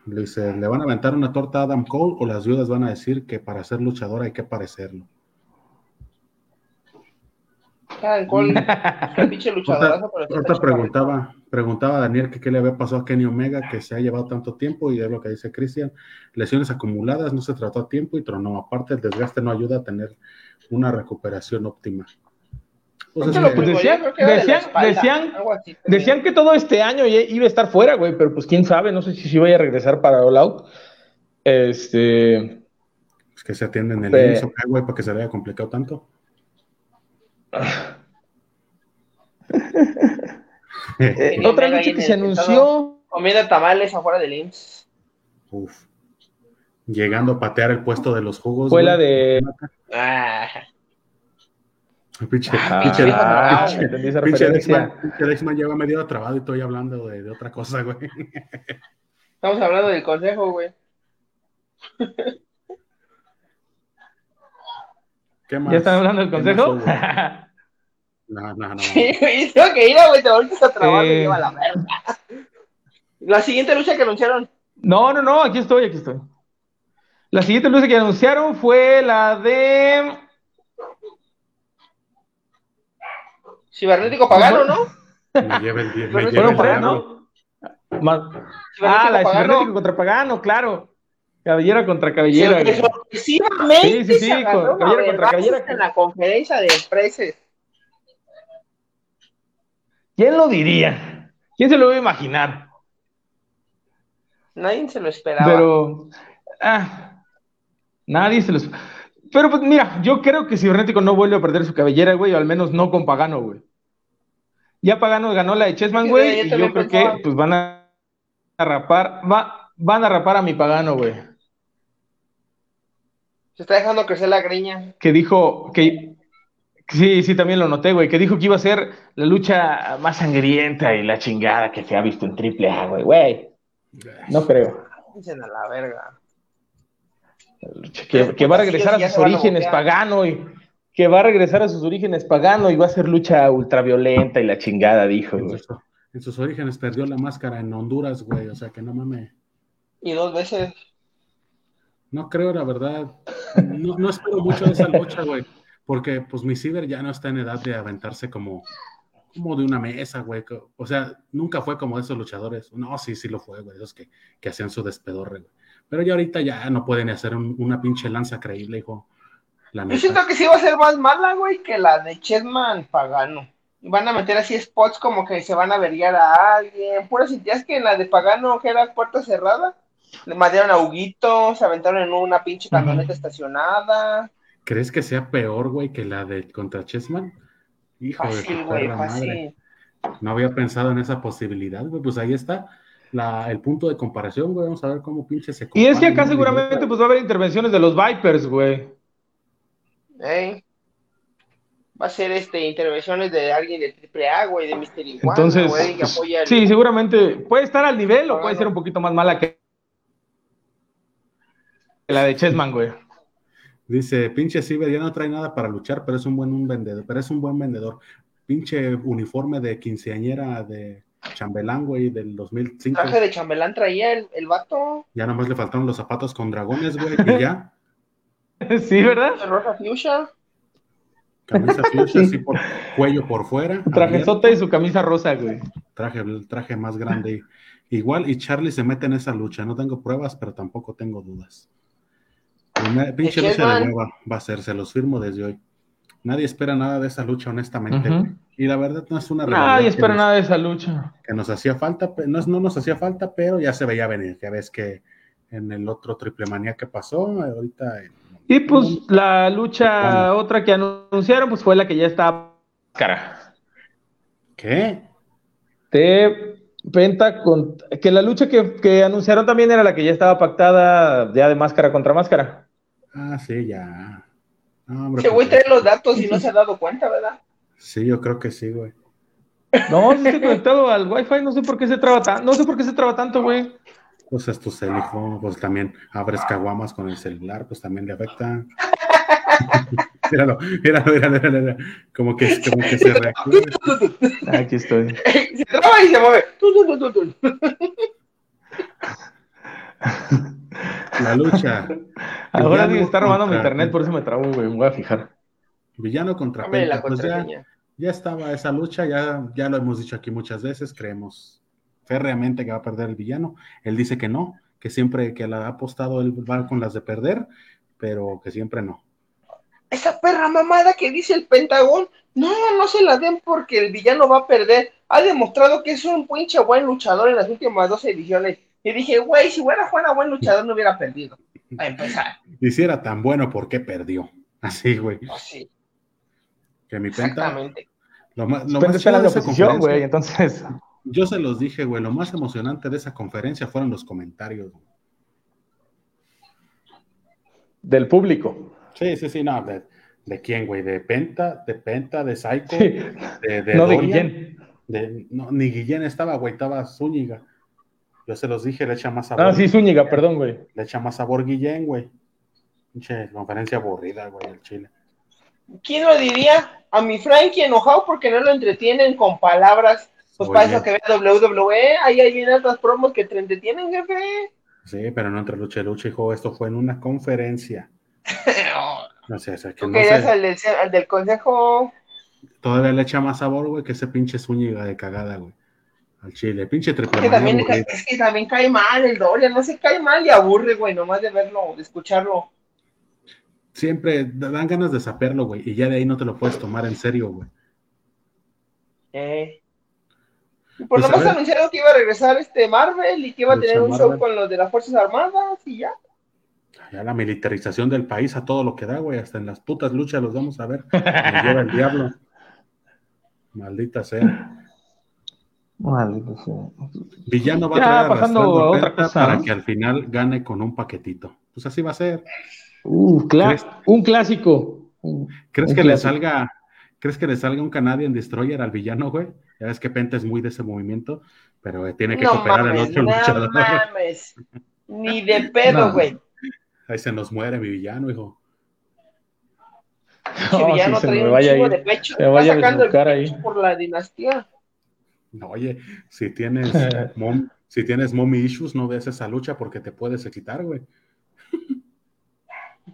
Le dice, ¿le van a aventar una torta a Adam Cole o las viudas van a decir que para ser luchador hay que parecerlo? Adam Cole, pinche luchadorazo, Ahorita, chaparrito. preguntaba, preguntaba a Daniel que qué le había pasado a Kenny Omega, que se ha llevado tanto tiempo, y es lo que dice Cristian, lesiones acumuladas, no se trató a tiempo y tronó. Aparte, el desgaste no ayuda a tener una recuperación óptima. Pues que- Pues decían- que de decían- que todo este año iba a estar fuera, güey, pero pues quién sabe, no sé si, si vaya a regresar para All Out. Este. es que se atienden el IMSS, ¿o qué, güey, para que se le haya complicado tanto. eh, otra lucha que se anunció. Comiendo tamales afuera del IMSS. Uf. Llegando a patear el puesto de los jugos. Fue la de. Ah, Pinche, Ah, pinche, ah, pinche- entendí esa pinche referencia. Dexman, pinche Dexman lleva medio trabado y estoy hablando de, de otra cosa, güey. estamos hablando del consejo, güey. ¿Qué más? ¿Ya están hablando del ¿Qué más consejo? No, no, no. Sí, güey, tengo que ir, güey, a trabar, me Eh. lleva la verga. La siguiente lucha que anunciaron, no, no, no, aquí estoy, aquí estoy. La siguiente lucha que anunciaron fue la de. Cibernético Pagano, ¿no? Me lleva el, me Pero lleva Fueron el tres. ¿no? Más- Ah, la de. Cibernético contra Pagano, claro. Cabellera contra cabellera. Sí, güey. Sí, sí, cabellera contra cabellera. en la conferencia de empresas. ¿Quién lo diría? ¿Quién se lo iba a imaginar? Nadie se lo esperaba. Pero. Ah, nadie se los. Pero pues mira, yo creo que Cibernético no vuelve a perder su cabellera, güey, o al menos no con Pagano, güey. Ya Pagano ganó la de Chessman, güey, yo y yo creo pensaba. que pues van a, rapar, va, van a rapar a mi Pagano, güey. Se está dejando crecer la greña. Que dijo que. Sí, sí, también lo noté, güey, que dijo que iba a ser la lucha más sangrienta y la chingada que se ha visto en Triple A, güey, güey. No creo. Dicen a la verga. que, que va a regresar a sus a orígenes pagano y que va a regresar a sus orígenes pagano y va a ser lucha ultraviolenta y la chingada, dijo, En sus, en sus orígenes perdió la máscara en Honduras, güey. O sea que no mames. Y dos veces. No creo, la verdad. No, no espero mucho de esa lucha, güey. Porque, pues, mi ciber ya no está en edad de aventarse como, como de una mesa, güey. O sea, nunca fue como de esos luchadores. No, sí, sí lo fue, güey. Esos que, que hacían su despedorre, güey. Pero ya ahorita ya no pueden hacer un- una pinche lanza creíble, hijo. La Yo siento que sí va a ser más mala, güey, que la de Chessman Pagano. Van a meter así spots como que se van a averiar a alguien. Puras ideas que en la de Pagano, que era puerta cerrada, le mandaron a Huguito, se aventaron en una pinche camioneta estacionada. ¿Crees que sea peor, güey, que la de contra Chessman? Hijo de Fácil, su güey, madre. fácil. No había pensado en esa posibilidad, güey. Pues ahí está la, el punto de comparación, güey. Vamos a ver cómo pinche se Y es que acá seguramente pues va a haber intervenciones de los Vipers, güey. Ey. Va a ser este intervenciones de alguien de AAA, güey, de Mystery One, Entonces, güey, que pues, apoya el- sí, seguramente puede estar al nivel o puede ser un poquito más mala que la de Chessman, güey. Dice, pinche Ciber ya no trae nada para luchar, pero es un buen un vendedor, pero es un buen vendedor. Pinche uniforme de quinceañera de chambelán, güey, del 2005. traje de chambelán traía el, el vato Ya nomás le faltaron los zapatos con dragones, güey, y ya. sí, ¿verdad? de rosa fuchsia. Camisa fuchsia, así por cuello por fuera. Trajesota y su camisa rosa, güey. traje, el traje más grande. Igual, y Charlie se mete en esa lucha. No tengo pruebas, pero tampoco tengo dudas. Pinche lucha de hueva va a ser, se los firmo desde hoy. Nadie espera nada de esa lucha, honestamente. Y la verdad no es una rivalidad Nadie espera nos- nada de esa lucha. que nos hacía falta, no, no nos hacía falta, pero ya se veía venir. Ya ves que en el otro triple manía que pasó, ahorita. Y pues la lucha Bueno. otra que anunciaron pues fue la que ya estaba cara. ¿Qué? De Penta con que la lucha que, que anunciaron también era la que ya estaba pactada ya de máscara contra máscara. Ah, sí, ya. No, hombre, Ese güey trae los datos y no se ha dado cuenta, ¿verdad? Sí, yo creo que sí, güey. No, sí estoy conectado al wifi, no sé por qué se traba tanto, no sé por qué se traba tanto, güey. Pues es tu hijo. Pues también abres caguamas con el celular, pues también le afecta. míralo, míralo, míralo, míralo, míralo. Como que, como que se reactiva. Aquí estoy. Se traba y se mueve. La lucha. Ahora Villano sí está robando mi internet, por eso me trabo, güey. Me voy a fijar. Villano contra Penta. Pues ya, estaba esa lucha, ya, ya lo hemos dicho aquí muchas veces, creemos férreamente que va a perder el villano. Él dice que no, que siempre que la ha apostado él va con las de perder, pero que siempre no. Esa perra mamada que dice el Pentagón, no, no se la den porque el villano va a perder. Ha demostrado que es un pinche buen luchador en las últimas dos ediciones. Y dije, güey, si fuera fuera buen luchador no hubiera perdido. A empezar. Y si era tan bueno, ¿por qué perdió? Así, güey. Sí. Que mi penta. Exactamente. Lo más, lo Penta más la chido de esa oposición, conferencia- güey, entonces. Yo se los dije, güey, lo más emocionante de esa conferencia fueron los comentarios. güey. Del público. Sí, sí, sí, no, de, de quién, güey, de Penta, de Penta, de Psycho, Sí. de, de no de Guillén. de- no, ni Guillén estaba, güey, estaba Zúñiga. Yo se los dije, le echa más sabor. Ah, sí, Zúñiga, perdón, güey. Le echa más sabor Guillén, güey. Pinche conferencia aburrida, güey, el Chile. ¿Quién lo diría? A mi Frankie enojado porque no lo entretienen con palabras. Pues Oye. para eso que ve WWE, ahí hay bien otras promos que te entretienen, jefe. Sí, pero no entre lucha y lucha, hijo. Esto fue en una conferencia. No sé, o sea, que Tú no querías sé. al del, al del consejo. Todavía le echa más sabor, güey, que ese pinche Zúñiga de cagada, güey. Al Chile. Pinche triple Es que, también, es que también cae mal el Dorian, no se cae mal y aburre, güey, nomás de verlo, de escucharlo. Siempre dan ganas de saperlo, güey, y ya de ahí no te lo puedes tomar en serio, güey. Eh. Y por Pues, lo ver. anunciaron que iba a regresar este Marvel y que iba a Lucha tener un show con los de las Fuerzas Armadas y ya. Ya la militarización del país a todo lo que da, güey. Hasta en las putas luchas los vamos a ver. Nos lleva el diablo. Maldita sea. Maldito sea. Villano va a traer pasando a otra cosa, para ¿no? que al final gane con un paquetito. Pues así va a ser. Uh, un clásico. Un- ¿Crees un que le salga, crees que le salga un Canadian Destroyer al villano, güey? Ya ves que Penta es muy de ese movimiento, pero eh, tiene que No cooperar el mames, otro no luchador. mames. Ni de pedo, No. güey. Ahí se nos muere mi villano, hijo. No, villano sí, se trae me un vaya a chingo ir. de pecho. Se Está vaya a sacando el desnucar ahí. pecho por la dinastía. No, oye, si tienes mom, si tienes mommy issues, no ves esa lucha porque te puedes quitar, güey.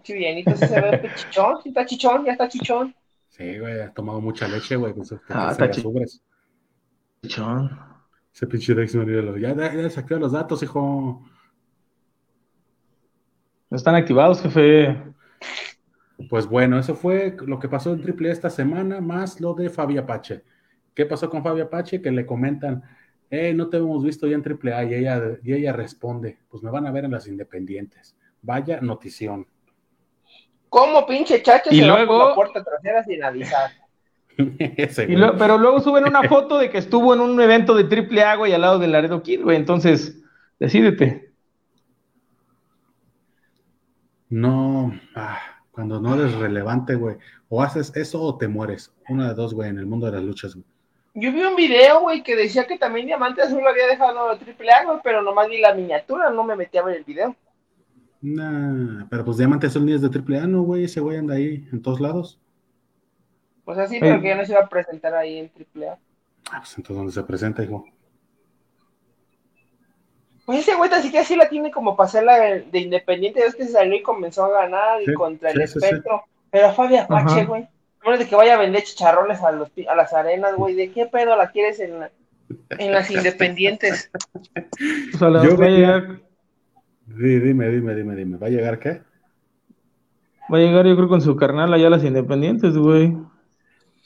Sí se ve chichón, está chichón, ya está chichón. Sí, güey, has tomado mucha leche, güey. Pues, porque Ah, está la chi- subres. Chichón. Ese pinche Dex míralo. Ya, ya, ya saqué los datos, hijo. No están activados, jefe. Pues bueno, eso fue lo que pasó en Triple esta semana, más lo de Fabi Apache. ¿Qué pasó con Fabi Apache? Que le comentan, eh, no te hemos visto ya en Triple A, y ella, y ella responde, pues me van a ver en las independientes. Vaya notición. ¿Cómo pinche chacho Y se va luego- por la puerta trasera sin avisar? Y lo- pero luego suben una foto de que estuvo en un evento de triple A, güey, al lado de Laredo Kid, güey. Entonces, decídete. No, ah, cuando no eres relevante, güey, o haces eso o te mueres. Una de dos, güey, en el mundo de las luchas, güey. Yo vi un video, güey, que decía que también Diamante Azul lo había dejado de triple A, güey, pero nomás vi la miniatura, no me metí a ver el video. Nah, pero pues Diamante Azul ni es de triple A, no, güey, ese güey anda ahí en todos lados. Pues así, pero que ya no se iba a presentar ahí en triple A. Ah, pues entonces, ¿dónde se presenta, hijo? Pues ese güey tan siquiera sí la tiene como para hacerla de, de independiente, es que se salió y comenzó a ganar y Sí, contra sí, el sí, sí. espectro. Pero Fabi Apache, güey. Menos de que vaya a vender chicharrones a, los, a las arenas, güey. ¿De qué pedo la quieres en, la- en las independientes? O sea, la- Yo va, a veía- llegar, Di- Dime, dime, dime, dime. ¿Va a llegar qué? va a llegar, yo creo, con su carnal allá a las independientes, güey.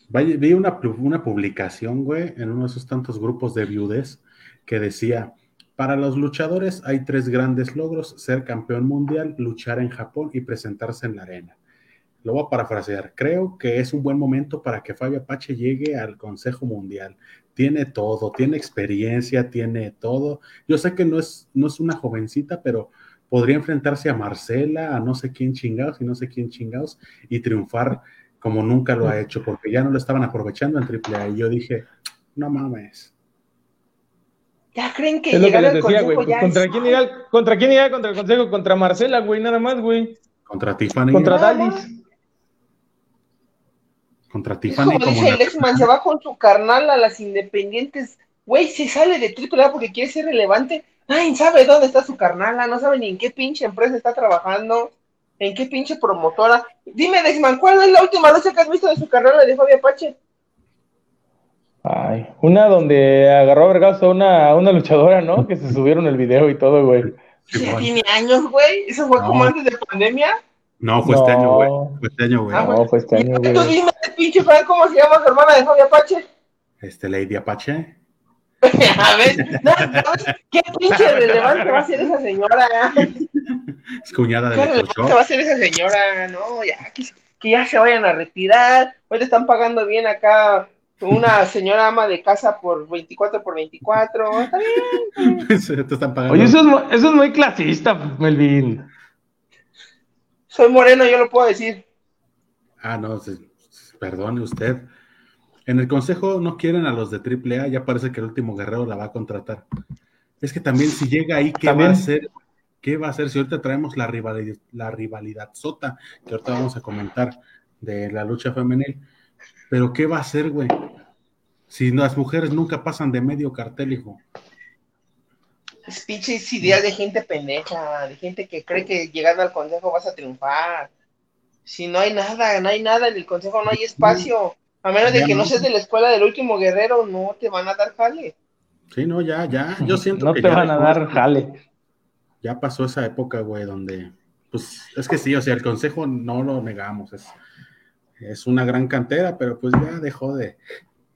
Vi una, una publicación, güey, en uno de esos tantos grupos de viudes que decía, para los luchadores hay tres grandes logros, ser campeón mundial, luchar en Japón y presentarse en la arena. Lo voy a parafrasear. Creo que es un buen momento para que Fabio Apache llegue al Consejo Mundial. Tiene todo, tiene experiencia, tiene todo. Yo sé que no es, no es una jovencita, pero podría enfrentarse a Marcela, a no sé quién chingados y no sé quién chingados y triunfar como nunca lo ha hecho, porque ya no lo estaban aprovechando en AAA. Y yo dije, no mames. ¿Ya creen que Es lo que les decía, güey. pues, ¿contra, es- quién irá, el- ¿Contra quién irá contra el consejo? Contra Marcela, güey, nada más, güey. Contra Tiffany. Contra Dalis. Contra Es Tiffany. como Como dice el X-Man, se va con su carnal a las independientes. Güey, se sale de AAA porque quiere ser relevante. Nadie sabe dónde está su carnala, no sabe ni en qué pinche empresa está trabajando, en qué pinche promotora. Dime, Dexman, ¿cuál es la última lucha que has visto de su carnala de Fabio Apache? Ay, una donde agarró a vergazo a una, una luchadora, ¿no? Que se subieron el video y todo, güey. Sí, tiene años, güey. ¿Eso fue como antes de pandemia? No, fue este año, güey. Fue este año, güey. Ah, No, fue este año, Tú güey. dime, pinche Fran, ¿cómo se llama su hermana de Javi Apache? Este Lady Apache. A ver, no, no, ¿qué pinche relevante va a ser esa señora? Es cuñada ¿Qué de relevante Electroshock. va a ser esa señora? No, ya, que, que ya se vayan a retirar. Hoy te están pagando bien acá una señora ama de casa por 24 por 24. Está bien. Se te están pagando. Oye, eso es, eso es muy clasista, Melvin. Soy moreno, yo lo puedo decir. Ah, no, perdone usted. En el consejo no quieren a los de AAA, ya parece que el último guerrero la va a contratar. Es que también si llega ahí, ¿qué También. va a hacer? ¿Qué va a hacer si ahorita traemos la rivalidad, la rivalidad sota, que ahorita vamos a comentar de la lucha femenil? Pero ¿qué va a hacer, güey? Si las mujeres nunca pasan de medio cartel, hijo. Es pinches ideas de gente pendeja, de gente que cree que llegando al consejo vas a triunfar. Si no hay nada, no hay nada en el consejo, no hay espacio. A menos de que no no. seas de la escuela del último guerrero, no te van a dar jale. Sí, no, ya, ya. Yo siento No que te ya van a dar jale. ya pasó esa época, güey, donde, pues, es que sí, o sea, el consejo no lo negamos, es, es una gran cantera, pero pues ya dejó de,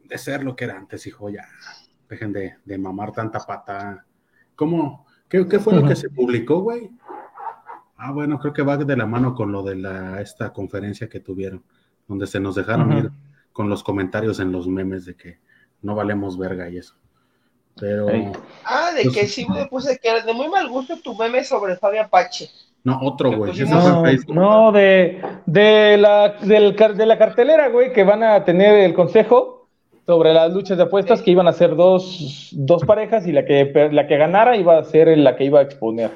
de ser lo que era antes, hijo, ya, dejen de, de mamar tanta pata. ¿Cómo? ¿Qué, qué fue lo que se publicó, güey? Ah, bueno, creo que va de la mano con lo de la, esta conferencia que tuvieron, donde se nos dejaron ir con los comentarios en los memes de que no valemos verga y eso. Pero. Ah, de Pues- que sí me puse que era de muy mal gusto tu meme sobre Fabio Apache. no, otro, güey, Pues no, No, de, de, la, del de la cartelera, güey, que van a tener el consejo sobre las luchas de apuestas, que iban a ser dos, dos parejas y la que, la que ganara iba a ser la que iba a exponer.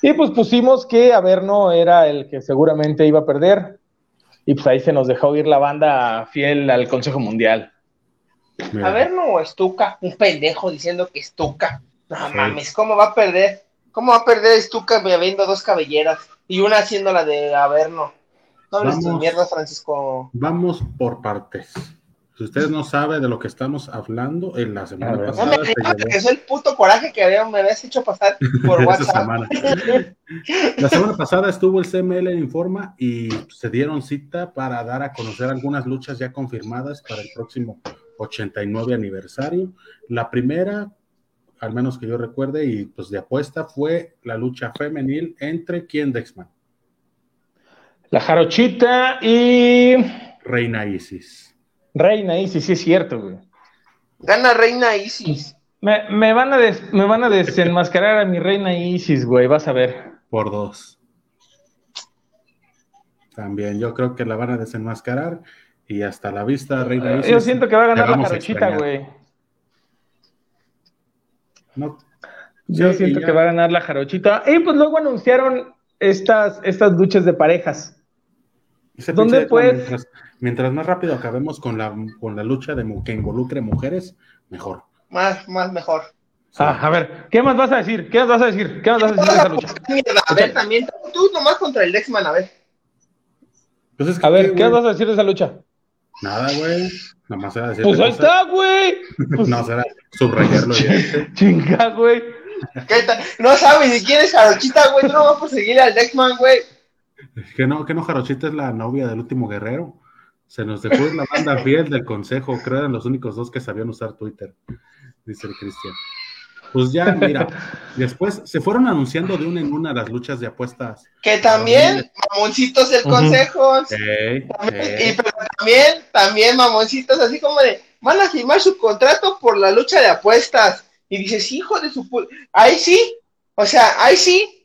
Y pues pusimos que Averno era el que seguramente iba a perder. Y pues ahí se nos dejó ir la banda fiel al Consejo Mundial. Mira. A ver, no, Estuca, un pendejo diciendo que Estuca. No Sí. mames, ¿cómo va a perder? ¿Cómo va a perder Estuca habiendo dos cabelleras? Y una haciendo la de Averno. No hables tus mierdas, Francisco. Vamos por partes. Si usted no sabe de lo que estamos hablando, en la semana ver. No pasada me se llevó- regresó el puto coraje que había- me habías hecho pasar por WhatsApp. semana. La semana pasada estuvo el CML en Informa y se dieron cita para dar a conocer algunas luchas ya confirmadas para el próximo 89 aniversario. La primera, al menos que yo recuerde, y pues de apuesta, fue la lucha femenil entre quién, Dexman, La Jarochita y Reina Isis. Reina, y sí, es cierto, güey. Gana Reina Isis. Me, me van a des- me van a desenmascarar a mi reina Isis, güey, vas a ver. por dos. También yo creo que la van a desenmascarar y hasta la vista, Reina Isis. Yo siento que va a ganar la jarochita, güey. No. Yo Sí, siento ya. que va a ganar la jarochita. Y pues luego anunciaron estas, estas luchas de parejas. Ese ¿Dónde, pues? Mientras, mientras más rápido acabemos con la, con la lucha de que involucre mujeres, mejor. Más, más mejor. Sí. Ah, a ver, ¿qué más vas a decir? ¿Qué más vas a decir? ¿Qué más vas a decir de esa lucha? Mierda, a ver, también, tú nomás contra el Dexman, a ver. Pues es que, A ver, ¿qué güey? vas a decir de esa lucha? Nada, güey. Nada más era decir. Pues ahí está, güey. Pues, No, será subrayarlo evidente. chinga, güey. ¿Qué tal? No sabes ni quién es Jarochita, güey. Tú no vas a seguir al Dexman, güey. Que no, que no, Jarochita es la novia del último guerrero. Se nos dejó ir la banda fiel del consejo. Creo eran los únicos dos que sabían usar Twitter, dice el Cristian. Pues ya, mira, después se fueron anunciando de una en una las luchas de apuestas. Que también, mamoncitos del consejo. También- y pero también, también mamoncitos, así como de, van a firmar su contrato por la lucha de apuestas. Y dices, hijo de su Ahí sí, o sea, ahí sí,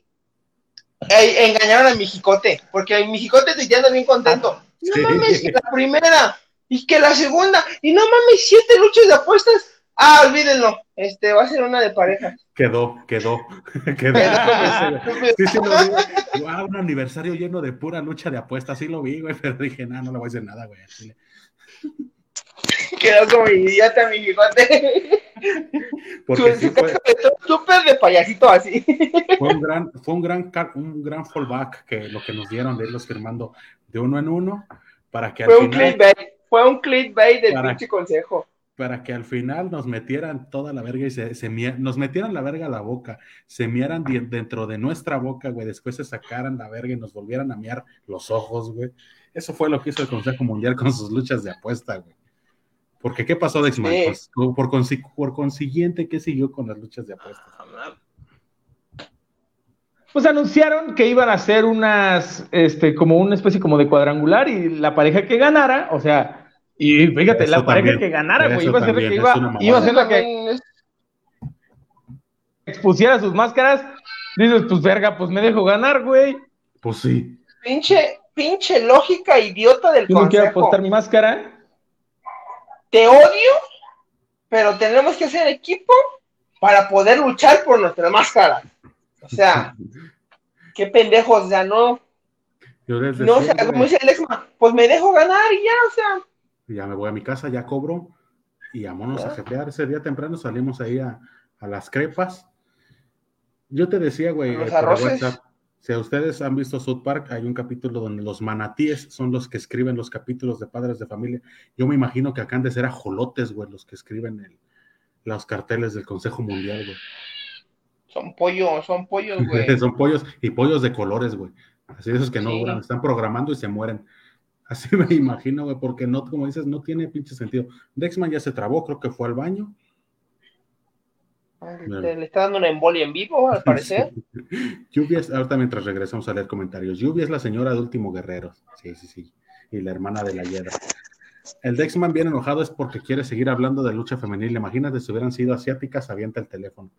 engañaron a Mijicote, porque el Mijicote te anda bien contento. No Sí. mames, que la primera, y que la segunda, y no mames, siete luchas de apuestas. Ah, olvídenlo, este, va a ser una de pareja. Quedó, quedó, quedó. Sí, sí lo vi. Guau, un aniversario lleno de pura lucha de apuestas. Sí lo vi, güey, pero dije, no, no le voy a decir nada, güey. Al chile". Quedó como idiota Mijicote. Porque Su- sí su fue, súper de payasito así. fue un gran, fue un gran, un gran fallback que lo que nos dieron de irlos firmando de uno en uno para que al Fue un final, clickbait, fue un clickbait del Para- pinche consejo. para que al final nos metieran toda la verga y se, se nos metieran la verga a la boca, se miaran dentro de nuestra boca, güey, después se sacaran la verga y nos volvieran a miar los ojos, güey. Eso fue lo que hizo el Consejo Mundial con sus luchas de apuesta, güey. Porque, ¿qué pasó, Dexman? Pues, por, por, consiguiente, ¿qué siguió con las luchas de apuesta? Pues anunciaron que iban a hacer unas, este, como una especie como de cuadrangular y la pareja que ganara, o sea, y fíjate, la pareja que ganara, güey, iba a ser que iba, iba a ser la que expusiera sus máscaras. Dices, pues verga, pues me dejo ganar, güey. Pues sí. Pinche, pinche lógica idiota del Yo no quiero apostar mi máscara. Te odio, pero tenemos que hacer equipo para poder luchar por nuestra máscara. O sea, qué pendejos, ya no. no, o sea, como dice el pues me dejo ganar y ya, o sea ya me voy a mi casa, ya cobro y vámonos a jetear. Ese día temprano salimos ahí a, las crepas. Yo te decía, güey, si ustedes han visto South Park, hay un capítulo donde los manatíes son los que escriben los capítulos de padres de familia. Yo me imagino que acá han de ser ajolotes, güey, los que escriben los carteles del Consejo Mundial, güey. Son pollos, son pollos, güey. son pollos y pollos de colores, güey. Así esos que no duran, están programando y se mueren. Así me imagino, güey, porque no, como dices, no tiene pinche sentido. Dexman ya se trabó, creo que fue al baño. Le, está dando una embolia en vivo, al parecer. Lluvia es, ahorita mientras regresamos a leer comentarios, Lluvia es la señora de Último Guerrero. Sí, sí, sí. Y la hermana de la Hiedra. El Dexman bien enojado es porque quiere seguir hablando de lucha femenil. Imagínate si hubieran sido asiáticas, avienta el teléfono.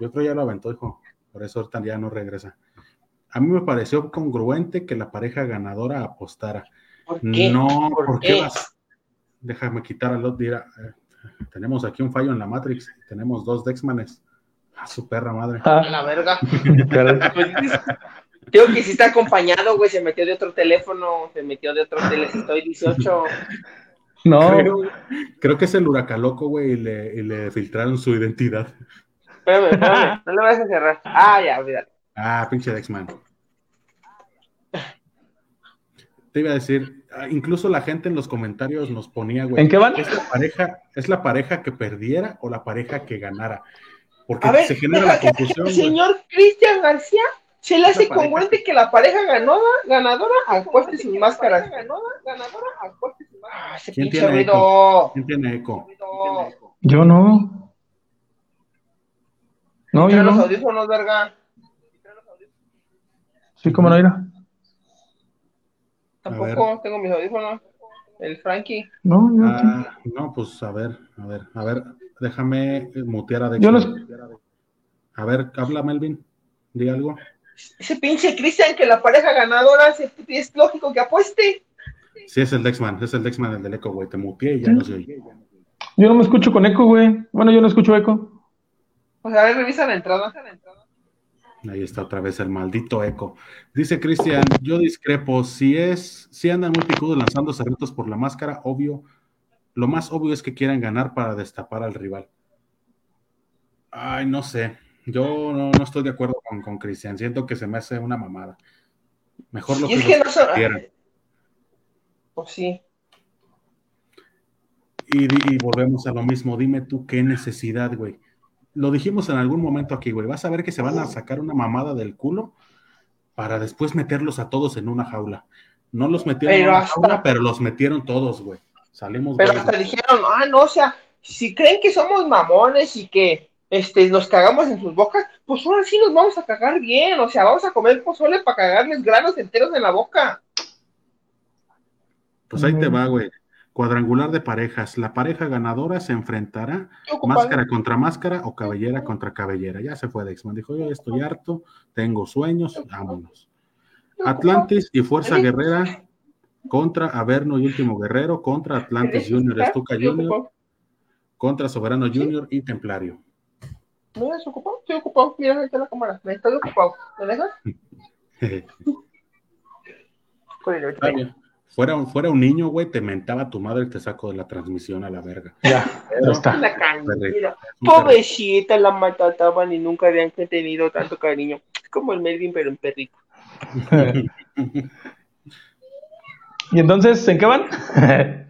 Yo creo ya lo aventó, hijo. Por eso ahorita ya no regresa. A mí me pareció congruente que la pareja ganadora apostara. No, ¿por, qué? Vas? Déjame quitar al lot. Dirá, tenemos aquí un fallo en la Matrix. Tenemos dos Dexmanes. A su perra madre. A la verga. Tengo que si está acompañado, güey, se metió de otro teléfono, se metió de otro teléfono, estoy 18. No. Creo, que es el huracaloco, güey, y le, y le, filtraron su identidad. Espérame, espérame, no le vas a cerrar. Ah, ya, olvídate. Ah, pinche Dexman te iba a decir, ah, incluso la gente en los comentarios nos ponía, güey. ¿En qué van? ¿Es la pareja, es la pareja que perdiera o la pareja que ganara? Porque se genera la confusión. Señor Cristian García, se le hace congruente que la pareja ganadora, ganadora acueste sus máscaras. Ganadora, ganadora acueste sus máscaras. ¿Quién tiene, eco? ¿Quién tiene eco? Yo no. No, yo los audífonos, verga. Sí, cómo no irá. Tampoco tengo mis audífonos. El Frankie. No, no. Ah, no, pues a ver, a ver, a ver, déjame mutear a Dexter. A ver, habla Melvin, di algo. Ese pinche Cristian que la pareja ganadora es lógico que apueste. Sí, es el Dexman, es el Dexman el del eco, güey. Te muteé y ya no se oye. Yo no me escucho con eco, güey. Bueno, yo no escucho eco. Pues a ver, revisa la entrada. La entrada. Ahí está otra vez el maldito eco. Dice Cristian, yo discrepo. Si es, si andan muy picudos lanzando retos por la máscara, obvio. Lo más obvio es que quieran ganar para destapar al rival. Ay, no sé. Yo no, estoy de acuerdo con, Cristian. Siento que se me hace una mamada. Mejor lo que, es que no Pues sí. Y, y volvemos a lo mismo. Dime tú qué necesidad, güey lo dijimos en algún momento aquí, güey, vas a ver que se van a sacar una mamada del culo para después meterlos a todos en una jaula. No los metieron en una jaula, pero los metieron todos, güey. Salimos. Pero hasta dijeron, ah, no, o sea, si creen que somos mamones y que este, nos cagamos en sus bocas, pues ahora sí nos vamos a cagar bien, o sea, vamos a comer pozole para cagarles granos enteros en la boca. Pues ahí te va, güey. Cuadrangular de parejas. La pareja ganadora se enfrentará máscara contra máscara o cabellera contra cabellera. Ya se fue Dexman. Dijo, yo estoy harto, tengo sueños, vámonos. Atlantis y Fuerza Guerrera contra Averno y Último Guerrero, contra Atlantis Junior, Estuca Junior, contra Soberano Junior y Templario. ¿Me has ocupado? Estoy ocupado. Mira, ahí está la cámara. Me estoy ocupado. ¿Me dejas? Fuera, fuera un niño, güey, te mentaba tu madre y te saco de la transmisión a la verga. Ya, ya está. La Pobrecita, la maltrataban y nunca habían tenido tanto cariño. Como el Melvin, pero en perrito. ¿Y entonces en qué van?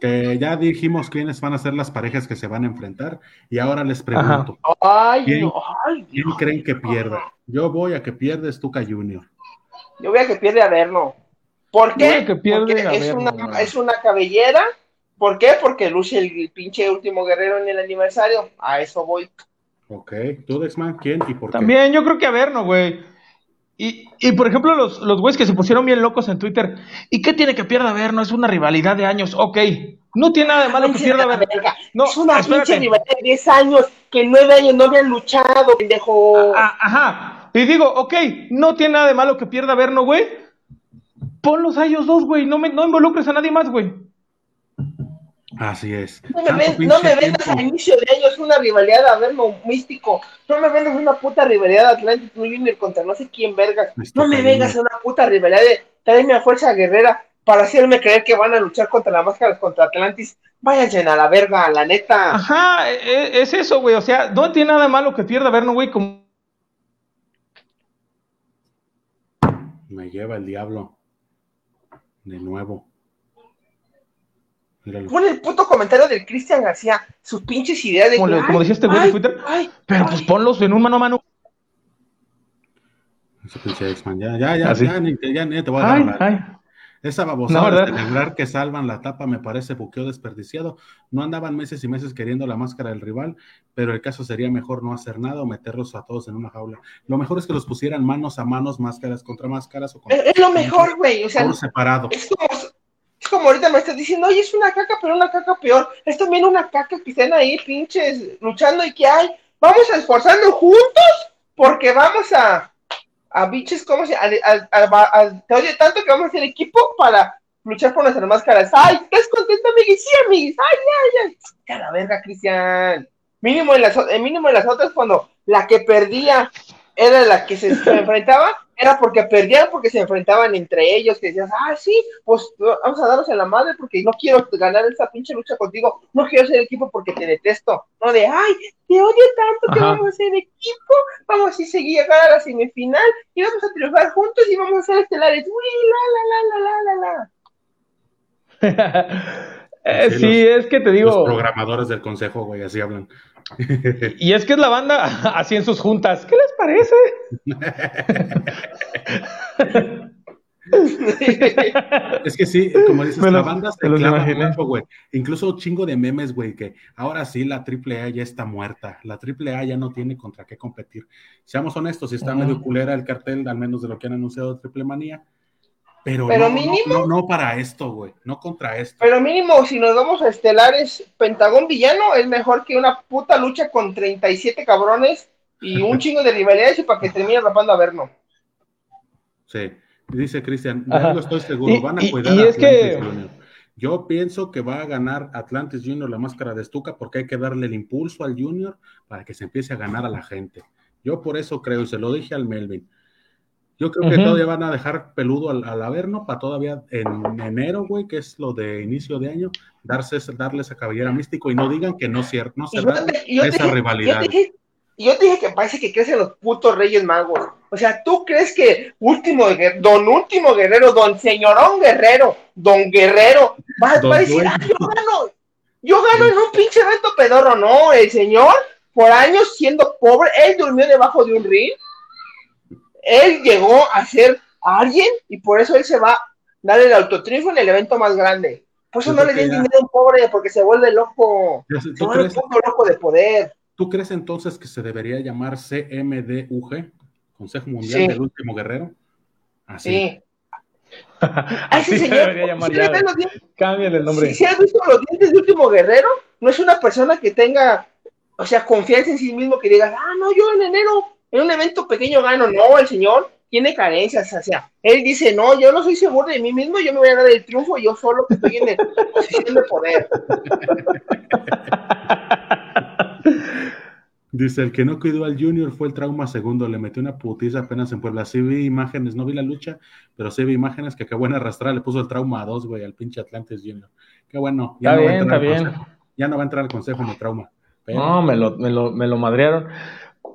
que ya dijimos quiénes van a ser las parejas que se van a enfrentar y ahora les pregunto, Ay, ¿quién, no, ay, quién creen que pierda? Yo voy a que pierdes Tuca Junior. Yo voy a que pierde a verlo. ¿Por qué? a que pierde Porque a es, una, es una cabellera. ¿Por qué? Porque luce el pinche último guerrero en el aniversario. A eso voy. Ok, tú, Dexman, ¿quién y por qué? También, yo creo que a ver, ¿no, güey? Y, y por ejemplo, los, los güeyes que se pusieron bien locos en Twitter. ¿Y qué tiene que pierda ver? No es una rivalidad de años. Ok, no tiene nada de malo que pierda ver. Verga. No, es una espérate. pinche rivalidad de 10 años que en 9 años no habían luchado, pendejo. Ah, ajá. Y digo, ok, no tiene nada de malo que pierda Verno, güey. Ponlos a ellos dos, güey. No, me, no involucres a nadie más, güey. Así es. No me, ven- no me vendas tiempo. a inicio de años una rivalidad a verlo místico. No me vendas una puta rivalidad Atlantic Junior contra no sé quién vergas. No me cariño. vengas a una puta rivalidad de tráeme a Fuerza Guerrera para hacerme creer que van a luchar contra las máscaras contra Atlantis. Váyanse a la verga, la neta. Ajá, e- e- es eso, güey. O sea, no tiene nada de malo que pierda Verno, güey. Como... Me lleva el diablo. De nuevo. Míralo. Pon el puto comentario del Cristian García, sus pinches ideas de Como que, como ay, decía este güey de ay, Twitter. ay, Pero ay. pues ponlos en un mano a mano. Ese pinche Dexman. Ya, ya, ya, Así. ya, te- ya, ni te voy a Ay, dar ay. Esa babosada No, de celebrar que salvan la tapa me parece buqueo desperdiciado. No andaban meses y meses queriendo la máscara del rival, pero el caso sería mejor no hacer nada o meterlos a todos en una jaula. Lo mejor es que los pusieran manos a manos, máscaras contra máscaras o con- Es, es lo mejor, güey. O sea, por separado. es como, es como ahorita me estás diciendo, oye, es una caca, pero una caca peor. Es también una caca que estén ahí, pinches, luchando y que hay. Vamos a esforzarnos juntos porque vamos a, a pinches, ¿cómo se Te oye tanto que vamos a hacer equipo para luchar por nuestras máscaras. ¡Ay, estás contento, amiguis! Sí, amiguis. ¡Ay, ay, ay! ¡Que a la verga, Cristian! Mínimo en las, mínimo en las otras, cuando la que perdía era la que se, se enfrentaba, era porque perdían porque se enfrentaban entre ellos, que decías, ah, sí, pues vamos a darnos en la madre porque no quiero ganar esa pinche lucha contigo, no quiero ser equipo porque te detesto, no de, ay, te odio tanto que Ajá. vamos a ser equipo, vamos a seguir a llegar a la semifinal y vamos a triunfar juntos y vamos a ser estelares, uy, la, la, la, la, la, la. Eh, Sí, es que te Los digo. programadores del consejo, güey, así hablan. Y es que es la banda así en sus juntas. ¿Qué les parece? Es que sí, como dices, la banda se clava mucho, güey. Incluso chingo de memes, güey, que ahora sí la AAA ya está muerta. La AAA ya no tiene contra qué competir. Seamos honestos, si está medio culera el cartel, al menos de lo que han anunciado Triple Manía. Pero, Pero no, no- mínimo- no, no para esto, güey. No contra esto. Pero mínimo, si nos vamos a estelares, Pentagón Villano es mejor que una puta lucha con 37 cabrones y un chingo de rivalidades y para que termine rapando a Verno. Sí. Dice Cristian, lo estoy seguro, Y- van a y- cuidar y a es que- Atlantis Junior. Yo pienso que va a ganar Atlantis Junior la máscara de Stuka porque hay que darle el impulso al Junior para que se empiece a ganar a la gente. Yo por eso creo, y se lo dije al Melvin. Yo creo que todavía van a dejar peludo al, al Averno para todavía en enero, güey, que es lo de inicio de año, darse, darle esa cabellera místico y no digan que no, cier- no yo te esa dije, rivalidad. yo te dije- y yo te dije que parece que crecen los putos Reyes Magos. O sea, ¿tú crees que último don último guerrero, don señorón guerrero, don guerrero, va, Don va a decir, ah, yo gano, yo gano en un pinche reto pedorro? No, el señor, por años siendo pobre, él durmió debajo de un ring, él llegó a ser alguien y por eso él se va a dar el autotriunfo en el evento más grande. Por eso no le den ya- dinero a un pobre porque se vuelve loco. Se ¿Tú vuelve crees, un loco de poder. ¿Tú crees entonces que se debería llamar CMDUG, Consejo Mundial Sí. del Último Guerrero? Así. Sí. A ese Así se señor, debería llamar si el nombre. si- si has visto los dientes de último guerrero, no es una persona que tenga, o sea, confianza en sí mismo, que diga, ah, no, yo en enero, en un evento pequeño gano. No, el señor tiene carencias, o sea, él dice, no, yo no soy seguro de mí mismo, yo me voy a dar el triunfo, yo solo que estoy en el- posición de poder. Dice, el que no cuidó al Junior fue el trauma segundo, le metió una putiza apenas en Puebla. Sí vi imágenes, no vi la lucha, pero sí vi imágenes que acabó en arrastrar, le puso el trauma a dos, güey, al pinche Atlantis Junior. Qué bueno, ya, Está no, va a bien, entrar está bien. ya no va a entrar al consejo mi trauma. Pero, No, me lo, me lo, me lo madrearon.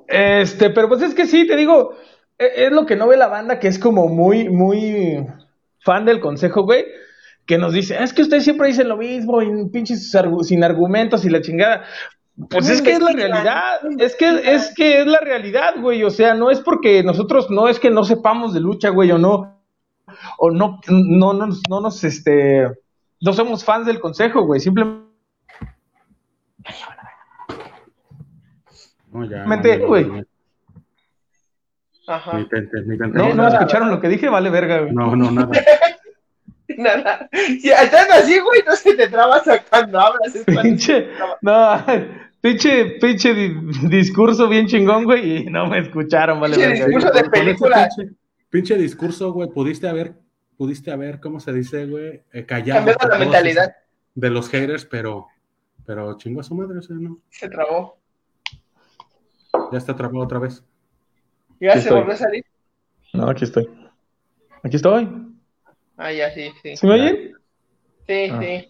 Este, pero pues es que sí, te digo, e- es lo que no ve la banda, que es como muy, muy fan del consejo, güey. que nos dice, es que ustedes siempre dicen lo mismo y pinches sin argumentos y la chingada. Pues es que es la realidad, es que es que es la realidad, güey, o sea, no es porque nosotros no es que no sepamos de lucha, güey, o no o no no no, no nos este no somos fans del consejo, güey, simplemente No, ya. güey. Ajá. No, no escucharon lo que dije, vale verga, güey. No, no, nada. nada. Si estás así, güey, no se te traba cuando hablas. Pinche, no, pinche, pinche discurso bien chingón, güey, y no me escucharon, vale pinche verga. discurso de película. Pinche, discurso, güey, pudiste haber, pudiste haber, ¿cómo se dice, güey? Eh, callado. Cambiando la mentalidad. De los haters, pero, pero chingó a su madre, o sea, ¿no? Se trabó. Ya está trabado otra vez. ¿Ya se volvió a salir? No, aquí estoy. Aquí estoy. Ah, ya, sí, sí. ¿Sí me oyen? Sí, ah. sí.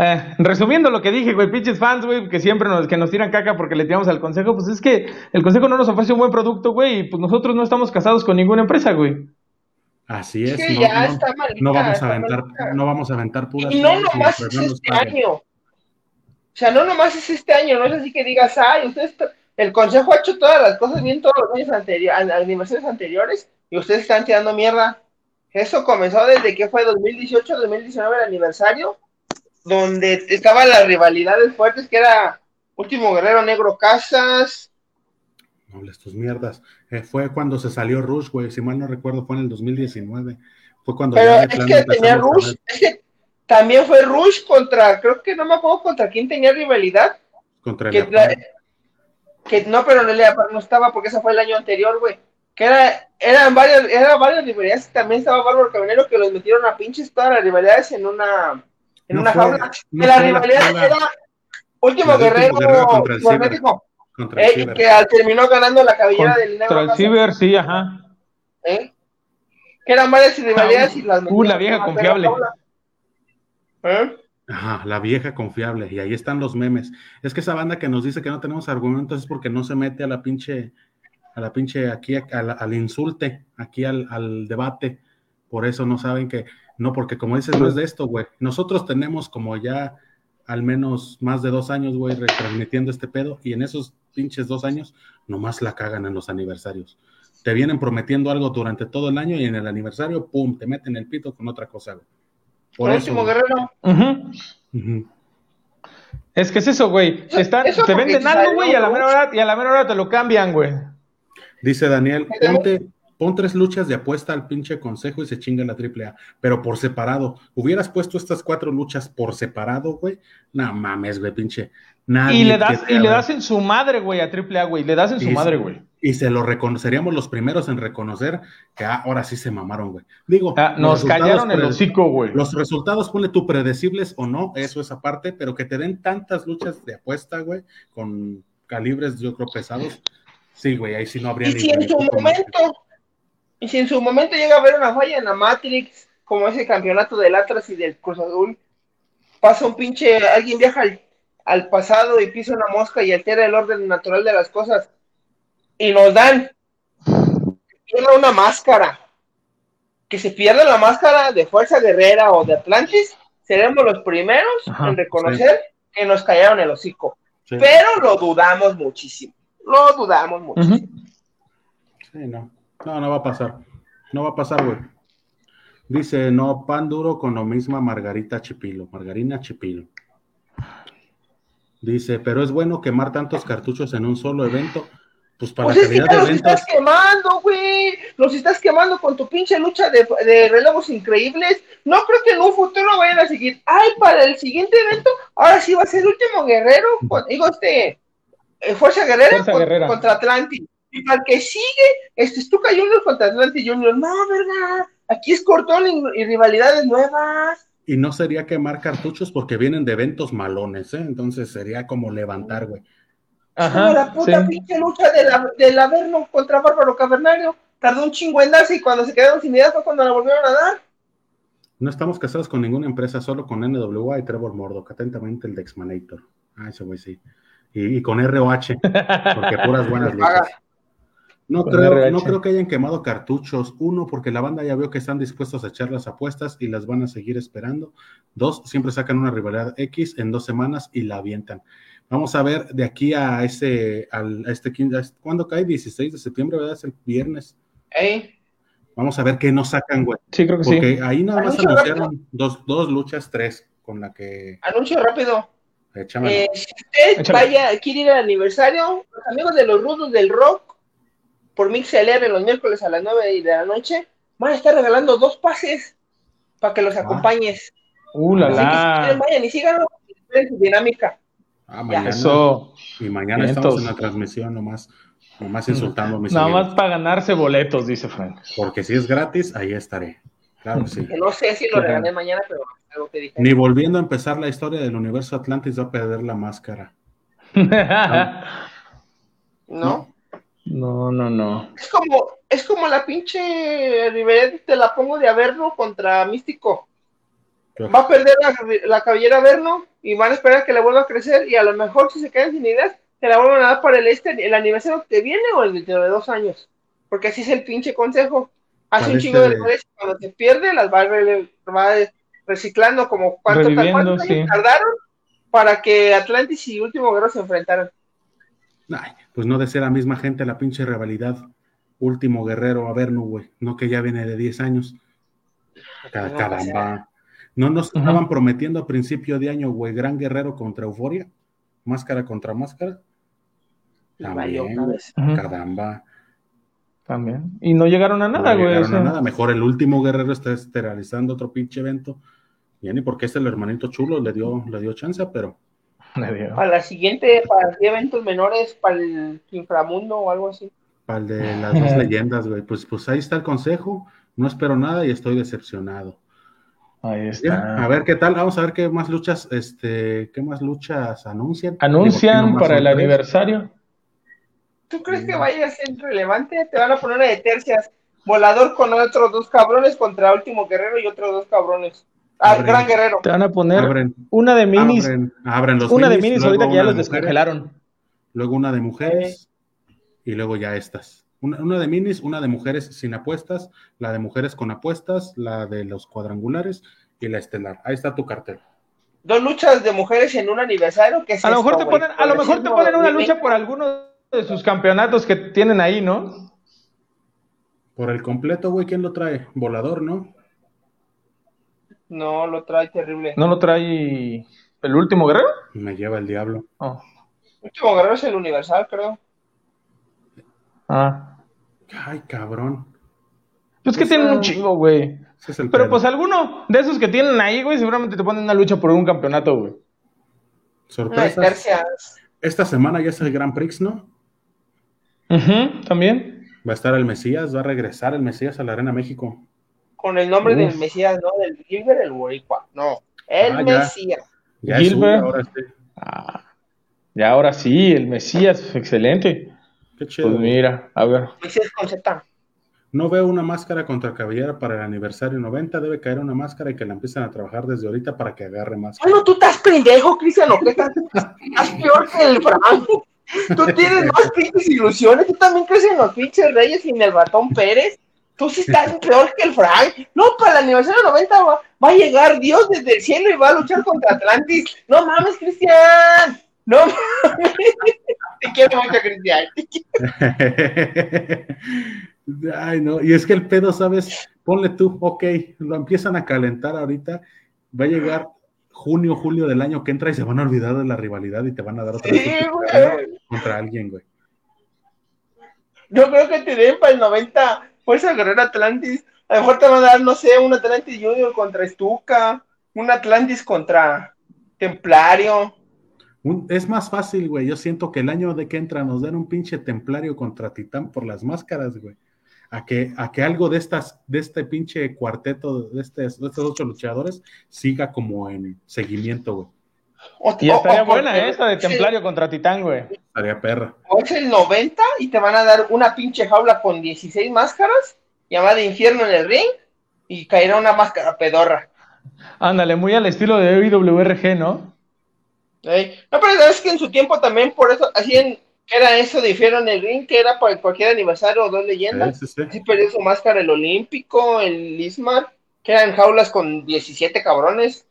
Eh, resumiendo lo que dije, güey, pinches fans, güey, que siempre nos, que nos tiran caca porque le tiramos al consejo, pues es que el consejo no nos ofrece un buen producto, güey, y pues nosotros no estamos casados con ninguna empresa, güey. Así es. no, ya está no, vamos a aventar, no vamos a aventar puras. Y no nomás es este año. O sea, no nomás es este año, no es así que digas, ay, ustedes, el consejo ha hecho todas las cosas bien todos los años anteriores, aniversarios anteriores, y ustedes están tirando mierda. Eso comenzó desde que fue 2018, 2019 el aniversario, donde estaban las rivalidades fuertes, que era Último Guerrero Negro Casas. No hables tus mierdas. Eh, fue cuando se salió Rush, güey, si mal no recuerdo, fue en el 2019. Fue cuando. Pero es que tenía Rush, es que también fue Rush contra, creo que no me acuerdo contra quién tenía rivalidad. Contra el que, no, pero no, no estaba porque ese fue el año anterior, güey que era, eran varias, eran varias rivalidades, también estaba Bárbaro Caminero que los metieron a pinches todas las rivalidades en una, en una jaula. No la rivalidad era Último Guerrero, contra el contra el eh, que terminó ganando la cabellera del Contra el Ciber, sí, ajá. ¿Eh? Que eran varias rivalidades y las Uh, la vieja confiable. Ajá, la vieja confiable. Y ahí están los memes. Es que esa banda que nos dice que no tenemos argumentos es porque no se mete a la pinche a la pinche, aquí al, insulte, aquí al, debate. Por eso no saben que, no, porque como dices, no es de esto, güey. Nosotros tenemos como ya al menos más de dos años, güey, retransmitiendo este pedo, y en esos pinches dos años nomás la cagan en los aniversarios. Te vienen prometiendo algo durante todo el año y en el aniversario, pum, te meten el pito con otra cosa, güey. Por último, Guerrero. Es que es eso, güey. te venden algo, güey, y a la mera hora, y a la mera hora te lo cambian, güey. Dice Daniel, ponte, pon tres luchas de apuesta al pinche consejo y se chinga la triple A, pero por separado. Hubieras puesto estas cuatro luchas por separado, güey. No mames, güey, pinche. Y le das, y le das en su madre, güey, a triple A, güey. Le das en su madre, güey. Y se lo reconoceríamos los primeros en reconocer que ah, ahora sí se mamaron, güey. Digo, ah, nos callaron el hocico, güey. Los resultados, ponle tú predecibles o no, eso es aparte, pero que te den tantas luchas de apuesta, güey, con calibres, yo creo, pesados, Sí, güey, ahí sí no habría y si en su momento, Y si en su momento llega a haber una falla en la Matrix, como ese campeonato del Atlas y del Cruz Azul, pasa un pinche, alguien viaja al, pasado y pisa una mosca y altera el orden natural de las cosas, y nos dan una máscara, que se pierda la máscara de Fuerza Guerrera o de Atlantis, seremos los primeros en reconocer que nos callaron el hocico. Pero lo dudamos muchísimo. Lo dudamos mucho. Sí, no. No, no va a pasar. No va a pasar, güey. Dice, no, pan duro con lo misma Margarita Chipilo. Margarina Chipilo. Dice, pero es bueno quemar tantos cartuchos en un solo evento. Pues para pues la calidad de los estás quemando, güey. Los estás quemando con tu pinche lucha de, de relevos increíbles. No creo que en un futuro vayan a seguir. Ay, para el siguiente evento, ahora sí va a ser el último guerrero. Digo, este, eh, Fuerza Guerrera, contra Atlantis. Y para el que sigue, este Stuka Junior contra Atlantis Junior. No, ¿verdad? Aquí es cortón y, rivalidades nuevas. Y no sería quemar cartuchos porque vienen de eventos malones, ¿eh? Entonces sería como levantar, güey. Ajá. la puta pinche lucha de la, del Averno contra Bárbaro Cavernario. Tardó un chingo en darse y cuando se quedaron sin ideas fue cuando la volvieron a dar. No estamos casados con ninguna empresa, solo con NWA y Trevor Murdoch. Atentamente el de Xmanator. Ah, ese güey sí y, con ROH, porque puras buenas luchas. No creo, no creo que hayan quemado cartuchos. Uno, porque la banda ya vio que están dispuestos a echar las apuestas y las van a seguir esperando. Dos, siempre sacan una rivalidad X en dos semanas y la avientan. Vamos a ver de aquí a ese, al, a este, este- ¿cuándo cae? 16 de septiembre, ¿verdad? Es el viernes. Vamos a ver qué nos sacan, güey. Sí, creo que sí. Porque ahí nada más Anuncio anunciaron dos, dos luchas, tres, con la que anuncio rápido. échamelo. Eh, si usted vaya, quiere ir al aniversario, los amigos de los rudos del rock, por MixLR los miércoles a las 9 de la noche, van a estar regalando dos pases para que los Ah. acompañes. Uh, la Así que si vayan y síganlo, esperen su dinámica. Ah, mañana. Eso. Y mañana Vientos. estamos en la transmisión nomás, nomás insultando a mis Nada más para ganarse boletos, dice Frank. Porque si es gratis, ahí estaré. Claro que sí. Que no sé si lo regalé mañana, pero es algo que dije. Ni volviendo a empezar la historia del universo Atlantis va a perder la máscara. ¿No? No, no, no. Es como, es como la pinche rivalidad, te la pongo de Averno contra Místico. Va a perder la, la cabellera Averno y van a esperar que le vuelva a crecer y a lo mejor si se quedan sin ideas, te la vuelvan a dar para el este, el aniversario que viene o el dentro de dos años. Porque así es el pinche consejo. Hace un chingo de redes y cuando se pierde las va, re- va reciclando como cuánto, años sí. tardaron para que Atlantis y Último Guerrero se enfrentaran. Ay, pues no de ser la misma gente la pinche rivalidad. Último guerrero, a ver, no, güey. No que ya viene de 10 años. Ca- No, Caramba. No nos estaban prometiendo a principio de año, güey, gran guerrero contra euforia. Máscara contra máscara. Y valió También. una vez. Ujú, Caramba. También. Y no llegaron a nada, no güey. llegaron o a sea. nada. Mejor el último guerrero está esterilizando otro pinche evento. Ya ni porque este el hermanito chulo le dio, le dio chance, pero. Para la siguiente, para eventos menores, para el inframundo o algo así. para el de las dos leyendas, güey. Pues, pues ahí está el consejo. No espero nada y estoy decepcionado. Ahí Ya, está. a ver qué tal, vamos a ver qué más luchas, este, qué más luchas anuncian. Anuncian Digo, para el tres. aniversario. ¿Tú crees que vaya a ser relevante? Te van a poner una de tercias. Volador con otros dos cabrones contra Último Guerrero y otros dos cabrones. Ah, Abre. Gran Guerrero. Te van a poner Abren, una de minis. abren, abren los una de minis, ahorita que ya los de mujeres, descongelaron. Luego una de mujeres y luego ya estas. Una, una de minis, una de mujeres sin apuestas, la de mujeres con apuestas, la de los cuadrangulares y la estelar. Ahí está tu cartel. Dos luchas de mujeres en un aniversario. ¿qué es A lo mejor esto, te ponen, a lo mejor te ponen una 2020. lucha por alguno de sus campeonatos que tienen ahí, ¿no? Por el completo, güey, ¿quién lo trae? Volador, ¿no? No, lo trae terrible. ¿No lo trae el último guerrero? Me lleva el diablo. Oh. Último Guerrero es el Universal, creo. Ah. Ay, cabrón. Pues que tienen un chingo, güey. Ese es el Pero pedo. pues alguno de esos que tienen ahí, güey, seguramente te ponen una lucha por un campeonato, güey. Tercias. Esta semana ya es el Grand Prix, ¿no? Ujú, También. Va a estar el Mesías, va a regresar el Mesías a la Arena México. Con el nombre Uf. del Mesías, ¿no? Del Gilbert, el Boricua. No, el Ah, ya. Mesías. Ya es Gilbert. uno, ahora sí. Ah. Y ahora sí, el Mesías, excelente. Qué chido. Pues mira, a ver. Mesías con Z. No veo una máscara contra cabellera para el aniversario 90. Debe caer una máscara y que la empiecen a trabajar desde ahorita para que agarre más. Bueno, tú estás pendejo, Cristian, ¿o qué estás? Estás peor que el Frank. Tú tienes más pinches ilusiones. Tú también crees en los pinches Reyes y en el ratón Pérez. Tú sí estás peor que el Frank. No, para el aniversario 90 va, va a llegar Dios desde el cielo y va a luchar contra Atlantis. No mames, Cristian. No mames. Te quiero mucho, Cristian. Ay, no. Y es que el pedo, ¿sabes? Ponle tú, ok, lo empiezan a calentar ahorita. Va a llegar junio, julio del año que entra y se van a olvidar de la rivalidad y te van a dar otra Sí, vez güey. contra alguien, güey. Yo creo que te den para el 90 Fuerza Guerrera Atlantis. A lo mejor te van a dar, no sé, un Atlantis Junior contra Stuka, un Atlantis contra Templario. Un- es más fácil, güey. Yo siento que el año de que entra nos den un pinche templario contra Titán por las máscaras, güey. A que, a que algo de estas, de este pinche cuarteto, de, de estos ocho luchadores, siga como en seguimiento, güey. O, Y estaría o buena porque esa de Templario contra Titán, güey. Estaría perra. O es el 90 y te van a dar una pinche jaula con 16 máscaras, llamada Infierno en el ring, y caerá una máscara pedorra. Ándale, muy al estilo de IWRG, ¿no? ¿eh? No, pero sabes que en su tiempo también, por eso, así en, ¿Qué era eso? Dijeron el ring, que era para cualquier aniversario o dos leyendas. Sí, sí, sí. Sí perdió su máscara el Olímpico, el Ismar, que eran jaulas con 17 cabrones.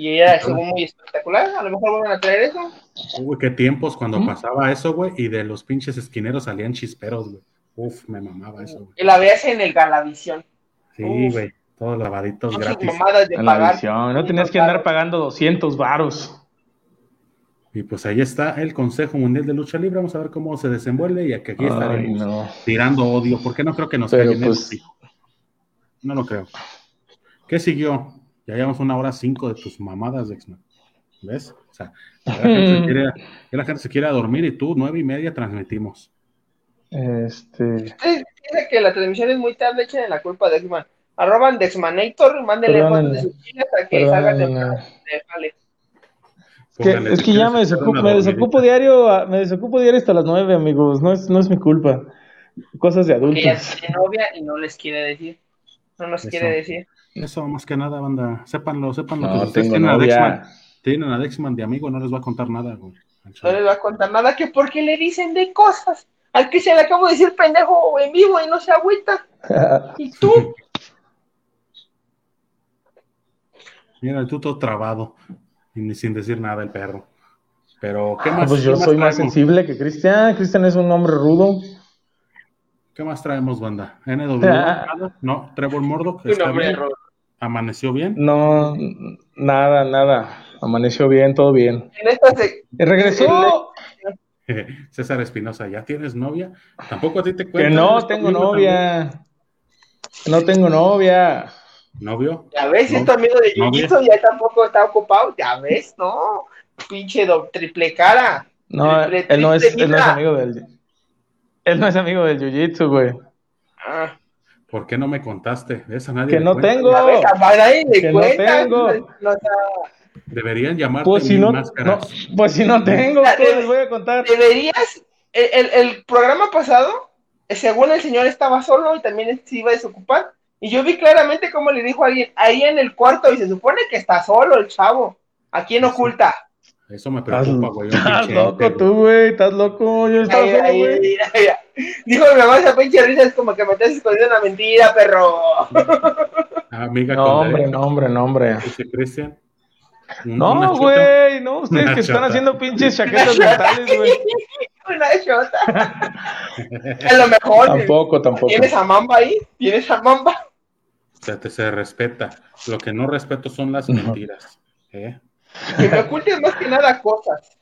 Y era según muy espectacular. A lo mejor vuelven a traer eso. Uy, qué tiempos cuando ¿Mm? pasaba eso, güey, y de los pinches esquineros salían chisperos, güey. Uf, me mamaba eso, güey. Y la veas en el Galavisión. Sí, güey, todos lavaditos gratis. de En la pagar. visión. No tenías que andar pagando 200 varos. Y pues ahí está el Consejo Mundial de Lucha Libre. Vamos a ver cómo se desenvuelve y aquí Ay, estaremos no. tirando odio, porque no creo que nos Pero, caigan pues-. No lo creo. ¿Qué siguió? Ya llevamos una hora cinco de tus mamadas, Dexman. ¿Ves? O sea, la, gente se quiere, ya la gente se quiere a dormir y tú, nueve y media, transmitimos. Este. Ustedes dicen que la transmisión es muy tarde, echen la culpa a Dexman. Arroban Dexmanator, mándenle fotos de sus chicas a que salgan de. Es que, es que ya me desocupo, me desocupo diario, a- me desocupo diario hasta las 9, amigos. No es, no es mi culpa. Cosas de Que ella adultos. tiene novia y no les quiere decir. No nos Eso. quiere decir. Eso, más que nada, banda. Sépanlo, sépanlo. que No, ustedes tengo tienen a. Dexman, tienen a Dexman de amigo, no les va a contar nada, güey. No les va a contar nada que porque le dicen de cosas. Al que se le acabo de decir pendejo en vivo y no se agüita. ¿Y tú? Mira, el tuto trabado. Y ni sin decir nada el perro. Pero, ¿qué Ah, más? pues yo más soy más sensible que Cristian. Cristian es un hombre rudo. ¿Qué más traemos, banda? NW. no, Trevor Murdoch. Nombre, bien. Robert. Amaneció bien. No, nada, nada. Amaneció bien, todo bien. En esta se... Y regresó. César Espinosa, ¿ya tienes novia? Tampoco a ti te Que cuentan. no tengo novia. No tengo novia. también. ¿Novio? Ya ves, esto amigo de Yuyito ya tampoco está ocupado. Ya ves, no. Pinche do- triple cara. No, Triple, él no es, él no es amigo del. Él no es amigo del jiu-jitsu, güey. Ah, ¿Por qué no me contaste? Esa nadie Que no cuenta. tengo. no. No, o sea, Deberían llamarte Pues si no, pues si no tengo, ¿cómo les voy a contar? deberías. El, el- el programa pasado, eh, según el señor estaba solo y también se iba a desocupar. Y yo vi claramente cómo le dijo a alguien ahí en el cuarto y se supone que está solo el chavo. ¿A quién Sí. oculta? Eso me Estás, preocupa, güey. estás loco tú, güey. Estás loco. Yo estaba Ahí, solo, güey. Dijo mi mamá esa pinche risa es como que me estás escondiendo una mentira, perro. Amiga No, con hombre, derecho, no, hombre, no, hombre. dice Cristian. Un- una No, chota. güey, no, ustedes Una que están haciendo pinches chaquetas mentales, güey. Una chota. A lo mejor. Tampoco, tampoco. ¿Tienes a Mamba ahí? ¿Tienes a Mamba? Se, te- se respeta. Lo que no respeto son las mentiras. ¿eh? Que me ocultes más que nada cosas.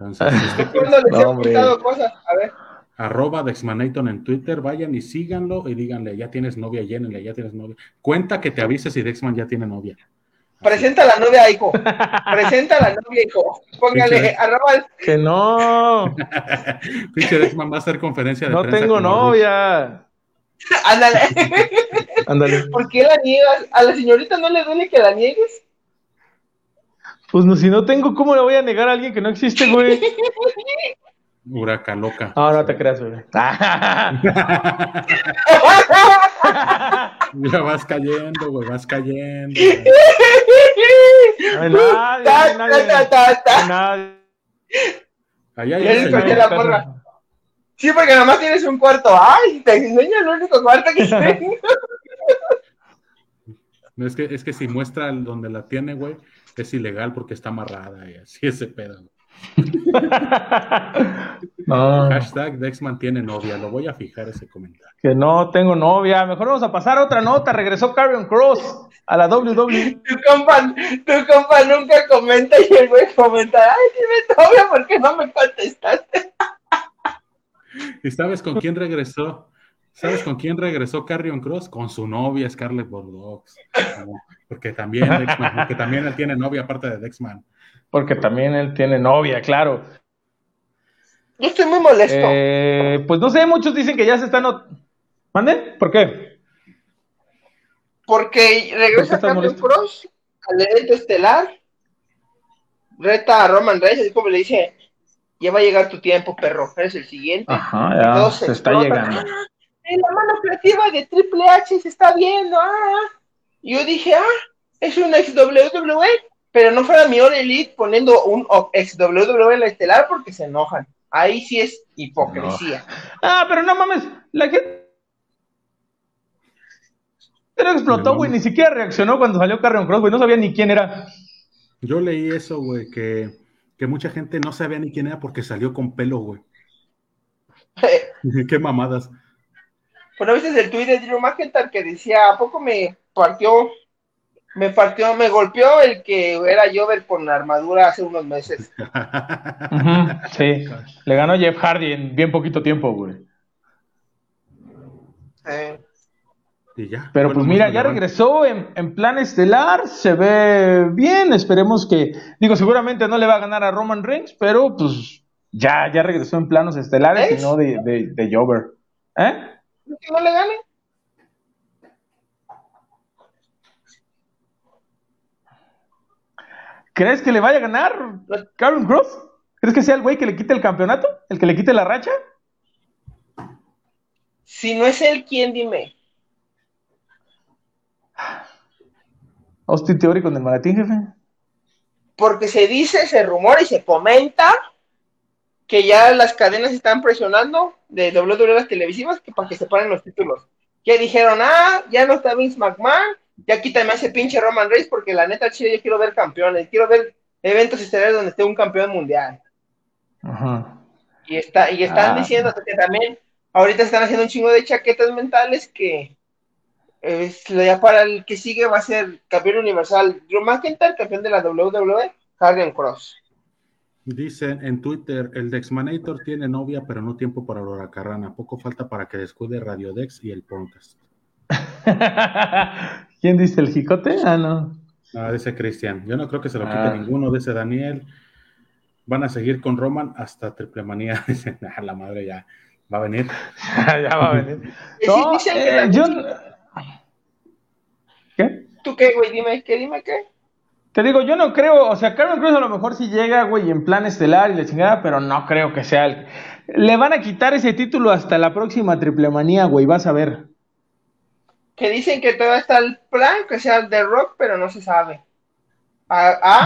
Entonces, quiere, ¿Cuándo les he No, cosas? A ver. arroba Dexmanaton en Twitter, vayan y síganlo y díganle, ya tienes novia, llénenle, ya tienes novia. Cuenta que te avises si Dexman ya tiene novia. Presenta a la novia, hijo. Presenta a la novia, hijo. Póngale, Pinche- arroba el- Que no, Pinche Dexman va a hacer conferencia de no prensa tengo novia. Ándale. Ándale. ¿Por qué la niegas? ¿A la señorita no le duele que la niegues? Pues no, si no tengo, ¿cómo le voy a negar a alguien que no existe, güey? Huraca loca. No, no te creas, güey. Ya vas cayendo, güey, vas cayendo. No hay nadie, no Ta, nadie. ta, ta, No ta. hay nadie. Señor. conté la porra. Sí, porque nomás tienes un cuarto. Ay, te enseño el único cuarto que tengo. No, es, que, es que si muestra el donde la tiene, güey, es ilegal porque está amarrada y así ese pedo. No, Hashtag Dexman tiene novia. Lo voy a fijar ese comentario. que no tengo novia. Mejor vamos a pasar a otra nota. Regresó Carrion Cross a la WWE. Tu compa, tu compa nunca comenta y el güey comenta. Ay, dime novia, ¿por qué no me contestaste? ¿Y sabes con quién regresó? ¿Sabes con quién regresó Carrion Cross? Con su novia Scarlett Bordeaux. Porque también, porque también él tiene novia aparte de Dexman. Porque también él tiene novia, claro. Yo estoy muy molesto. Eh, pues no sé, muchos dicen que ya se están. not- ¿Mande? ¿Por qué? Porque ¿Por qué regresa molesto? Cross al evento estelar. Reta a Roman Reigns, así como le dice: Ya va a llegar tu tiempo, perro. Eres el siguiente. Ajá, ya se está llegando. Ah, en la mano creativa de Triple H se está viendo. Ah. Y yo dije, ah, es una ex WWE. pero no fuera mi All Elite poniendo un ex WWE en la estelar porque se enojan. Ahí sí es hipocresía. Ah, pero no mames, la gente pero explotó, güey, ni siquiera reaccionó cuando salió Carrion Cross, güey, no sabía ni quién era. Yo leí eso, güey, que, que mucha gente no sabía ni quién era porque salió con pelo, güey. Qué mamadas. Bueno, viste el tweet de Drew McIntyre que decía, ¿a poco me partió, me partió, me golpeó el que era Jover con armadura hace unos meses? sí, le ganó Jeff Hardy en bien poquito tiempo, güey. Y ya. Pero pues mira, ya regresó en, en, plan estelar, se ve bien, esperemos que, digo, seguramente no le va a ganar a Roman Reigns, pero pues ya, ya regresó en planos estelares y no de, de, de Jover. ¿Eh? ¿Que no le gane? ¿Crees que le vaya a ganar Karen Cross? ¿Crees que sea el güey que le quite el campeonato? ¿El que le quite la racha? Si no es él, ¿quién dime? Austin Theory con el maletín, jefe. Porque se dice, se rumora y se comenta que ya las cadenas están presionando de WWE las televisivas que para que se paren los títulos. Ya dijeron, ah, ya no está Vince McMahon, ya quítame ese pinche Roman Reigns porque la neta chile yo quiero ver campeones, quiero ver eventos estelares donde esté un campeón mundial. Ajá. Y está, y están ah. diciendo que también ahorita están haciendo un chingo de chaquetas mentales que ya para el que sigue va a ser campeón universal Drew McIntyre, campeón de la WWE, Harden Cross. Dicen en Twitter, el Dexmanator tiene novia, pero no tiempo para Aurora Carrana. Poco falta para que descuide Radio Dex y el podcast. ¿Quién dice el jicote? Ah, no. Ah, dice Cristian. Yo no creo que se lo quite ah. ninguno, dice Daniel. Van a seguir con Roman hasta Triple Manía. Dice, ah, la madre ya va a venir. ya va a venir. No, eh, yo, ¿Qué? ¿Tú qué, güey? Dime, ¿qué? Dime, ¿qué? Te digo, yo no creo, o sea, Carmen Cruz a lo mejor sí llega, güey, en plan estelar y le chingada, pero no creo que sea el... Le van a quitar ese título hasta la próxima triple manía, güey, vas a ver. Que dicen que todavía está el plan, que sea el de Rock, pero no se sabe.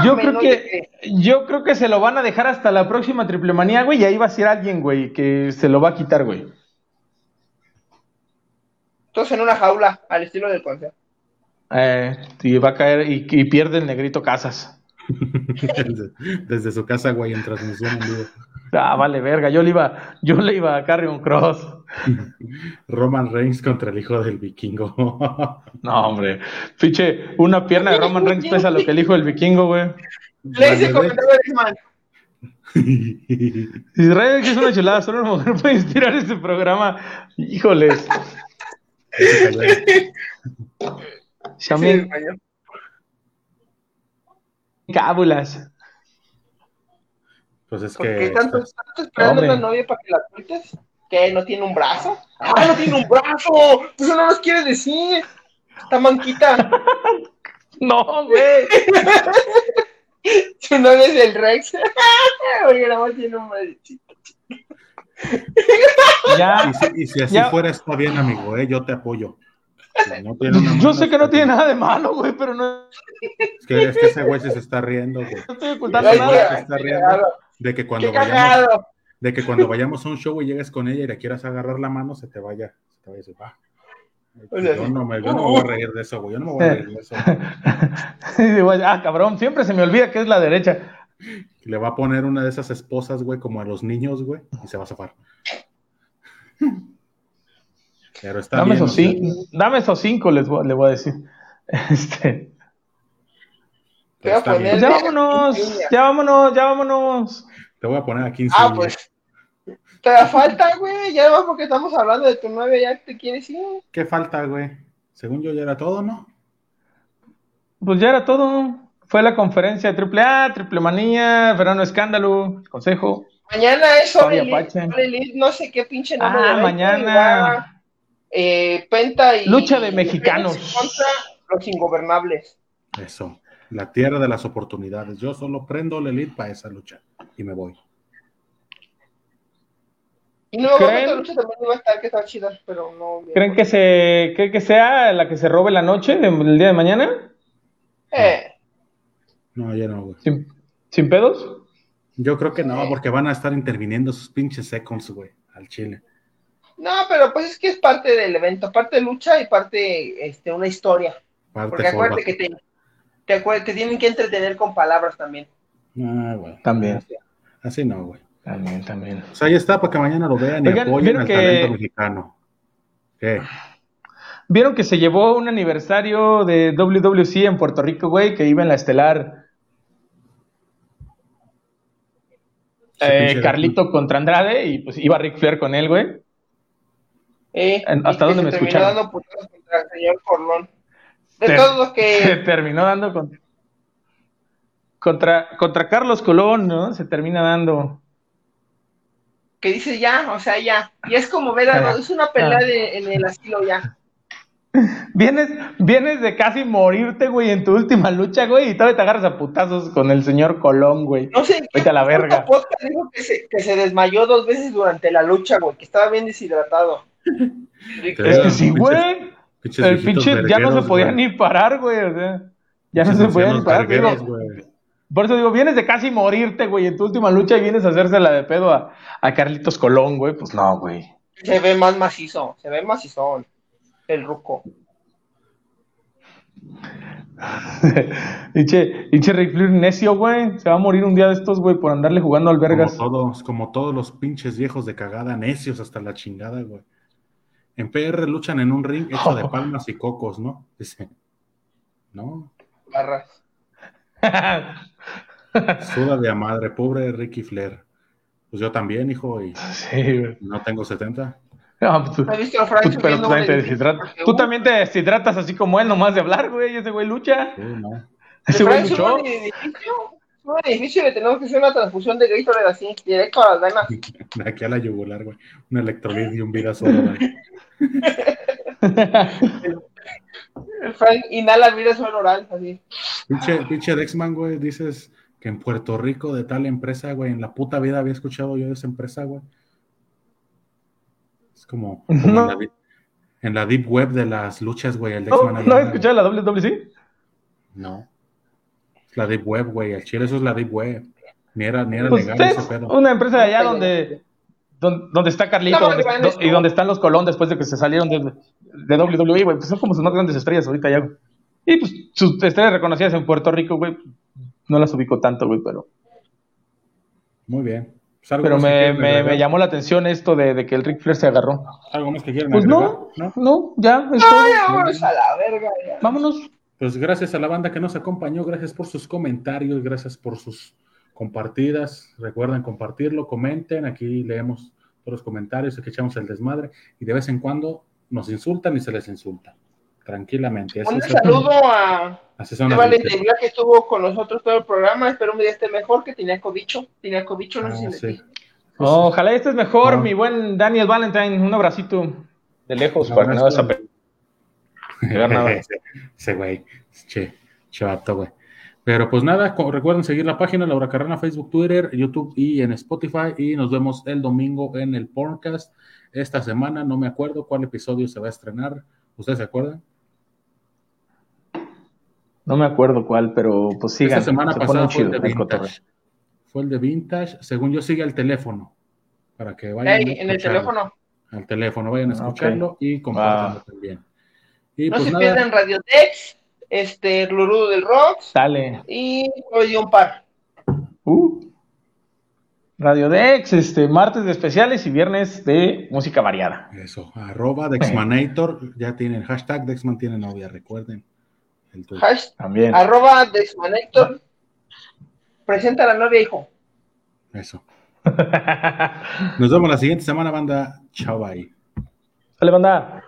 yo, creo que, yo creo que se lo van a dejar hasta la próxima triple manía, güey, y ahí va a ser alguien, güey, que se lo va a quitar, güey. Todos en una jaula, al estilo del consejo. Eh, y va a caer y, pierde el negrito Casas. desde, su casa, güey, en transmisión en vivo. Ah, vale, verga. Yo le iba, yo le iba a un Cross. Roman Reigns contra el hijo del vikingo. no, hombre. Fiche, una pierna de Roman Reigns pesa lo que el hijo del vikingo, güey. Le hice comentario Israel, que es una chulada, solo una mujer puede inspirar este programa. Híjoles. Xiaomi. Cábulas. Pues es que. ¿Por qué tanto, tanto esperando a la novia para que la cuentes? ¿Qué? ¿No tiene un brazo? ¡Ah, no tiene un brazo! Eso no nos quiere decir. Está manquita. no, güey. Su novia es el Rex. Oye, nada más tiene un bracito. Ya. Y si, y si así fuera, está bien, amigo, ¿eh? yo te apoyo. Yo sé que no tiene nada de malo, güey, pero no. Es que, es que ese güey se está riendo, güey. No estoy ocultando nada. Se está riendo de que cuando vayamos, de que cuando vayamos a un show y llegues con ella y le quieras agarrar la mano, se te vaya, se te vaya a decir, va. Yo no, me, yo no me voy a reír de eso, güey. Yo no me voy a reír de eso. ah, cabrón, siempre se me olvida que es la derecha. Le va a poner una de esas esposas, güey, como a los niños, güey, y se va a zafar. Dame, esos cinco, dame esos cinco, les voy, voy a decir. Este. Pues ya vámonos, ya vámonos, ya vámonos. Te voy a poner a 15. Ah, pues. Te da falta, güey. Ya va porque estamos hablando de tu nueve, ya te quieres ir. ¿Qué falta, güey? Según yo ya era todo, ¿no? Pues ya era todo. Fue la conferencia de Triple A, Triple Manía, Verano Escándalo, Consejo. Mañana es sobre no sé qué pinche nombre. Ah, mañana. Eh, Penta y. Lucha de mexicanos. Contra los ingobernables. Eso. La tierra de las oportunidades. Yo solo prendo la elite para esa lucha y me voy. Y no, la lucha también iba a estar, que está chida, pero no. ¿Creen que, se, que, que sea la que se robe la noche del día de mañana? Eh. No, ya no, güey. ¿Sin, sin pedos? Yo creo que no, porque van a estar interviniendo sus pinches seconds, güey, al Chile. No, pero pues es que es parte del evento, parte de lucha y parte este, una historia. Parte Porque acuérdate que te, te, acuer- te tienen que entretener con palabras también. Ah, güey. También. Así no, güey. También, también. O sea, ahí está para que mañana lo vean y Oigan, apoyen ¿vieron al que- talento mexicano. ¿Qué? ¿Vieron que se llevó un aniversario de WWC en Puerto Rico, güey? Que iba en la estelar eh, Carlito contra Andrade y pues iba Ric Flair con él, güey. Eh, ¿En- hasta dónde se me terminó escucharon? dando putazos contra el señor Corlón. De Ter- todos los Se que terminó dando con- contra, contra Carlos Colón, ¿no? Se termina dando. que dice ya, o sea, ya. Y es como ver a Ah. es una pelea de, en el asilo ya. Vienes, vienes de casi morirte, güey, en tu última lucha, güey, y todavía te agarras a putazos con el señor Colón, güey. No sé Vete a la verga. podcast dijo que se, que se desmayó dos veces durante la lucha, güey, que estaba bien deshidratado. Es que sí, güey. El pinche ya no se podía güey. ni parar, güey. O sea, ya no se podía ni parar. digo, por eso digo, vienes de casi morirte, güey, en tu última lucha y vienes a hacérsela de pedo a, a Carlitos Colón, güey. Pues no, güey. Se ve más macizo, se ve macizón. El ruco. Pinche pinche Ric Flair necio, güey. Se va a morir un día de estos, güey, por andarle jugando al Como vergas. todos, como todos los pinches viejos de cagada, necios hasta la chingada, güey. En PR luchan en un ring hecho de palmas y cocos, ¿no? Dice. No, Barras. suda de a madre, pobre Ricky Flair. Pues yo también, hijo, y sí, güey. no tengo 70. No, pues tú, ¿Has visto a Frank tú- pero tú también te deshidratas. Tú también te deshidratas así como él, nomás de hablar, güey. Ese güey lucha. Sí, no. Ese güey luchó. Un edificio, y le tenemos que hacer una transfusión de Gatorade así, directo a las venas. De aquí a la yugular, güey. Un electrolit y un vida solo, güey. El Frank inhala vida suelo oral, así. Pinche, pinche Dexman, güey, dices que en Puerto Rico de tal empresa, güey, en la puta vida había escuchado yo de esa empresa, güey. Es como, como No. en, la, en la deep web de las luchas, güey, el ¿No, Dexman. ¿no anda, escuchado la WWC? No. La deep web, güey. El chile eso es la deep web. Ni era, ni era Pues legal ese pedo. una empresa de allá donde, don- donde está Carlito No, donde- no, no, do- no. y donde están los Colón después de que se salieron de, de WWE, güey. Pues son como sus más grandes estrellas ahorita ya, güey. Y pues sus estrellas reconocidas en Puerto Rico, güey, no las ubico tanto, güey, pero, Muy bien. Pues, ¿algo pero me, me, llamó la atención esto de, de que el Ric Flair se agarró. ¿Algo más que quieran Pues agregar? no, no, ya, es todo. Ay, vámonos a la verga ya. Vámonos. Pues gracias a la banda que nos acompañó, gracias por sus comentarios, gracias por sus compartidas. Recuerden compartirlo, comenten, aquí leemos todos los comentarios, aquí echamos el desmadre y de vez en cuando nos insultan y se les insulta. Tranquilamente. Así Un saludo a luchas. Vila que estuvo con nosotros todo el programa. Espero un día esté mejor, que tenía cobicho. Tenía cobicho, no Ah, sé si sí. le Ojalá estés mejor, No. mi buen Daniel Valentine. Un abracito de lejos No, para que no no, vas a pe- pegar nada. ese, ese güey, che, chavato, güey. Pero pues nada, recuerden seguir la página Laura Carrana, Facebook, Twitter, YouTube y en Spotify. Y nos vemos el domingo en el podcast. Esta semana no me acuerdo cuál episodio se va a estrenar. ¿Ustedes se acuerdan? No me acuerdo cuál, pero pues sigan. Esta semana se pasada fue el chido de el. Vintage. Fue el de Vintage. Según yo, sigue al teléfono. Para que vayan. A en el teléfono. Al teléfono, vayan a Ah, escucharlo y compartanlo Ah. también. Y No pues se nada, pierdan Radio Dex, este, Rurudo del Rock Dale. y hoy un par. Uh. Radio Dex, este, martes de especiales y viernes de música variada. Eso, arroba Dexmanator, ya tienen hashtag Dexman tiene novia, recuerden. El Twitter. Hash, También. arroba Dexmanator. Presenta a la novia, hijo. Eso. Nos vemos la siguiente semana, banda. Chao, bye. Sale, banda.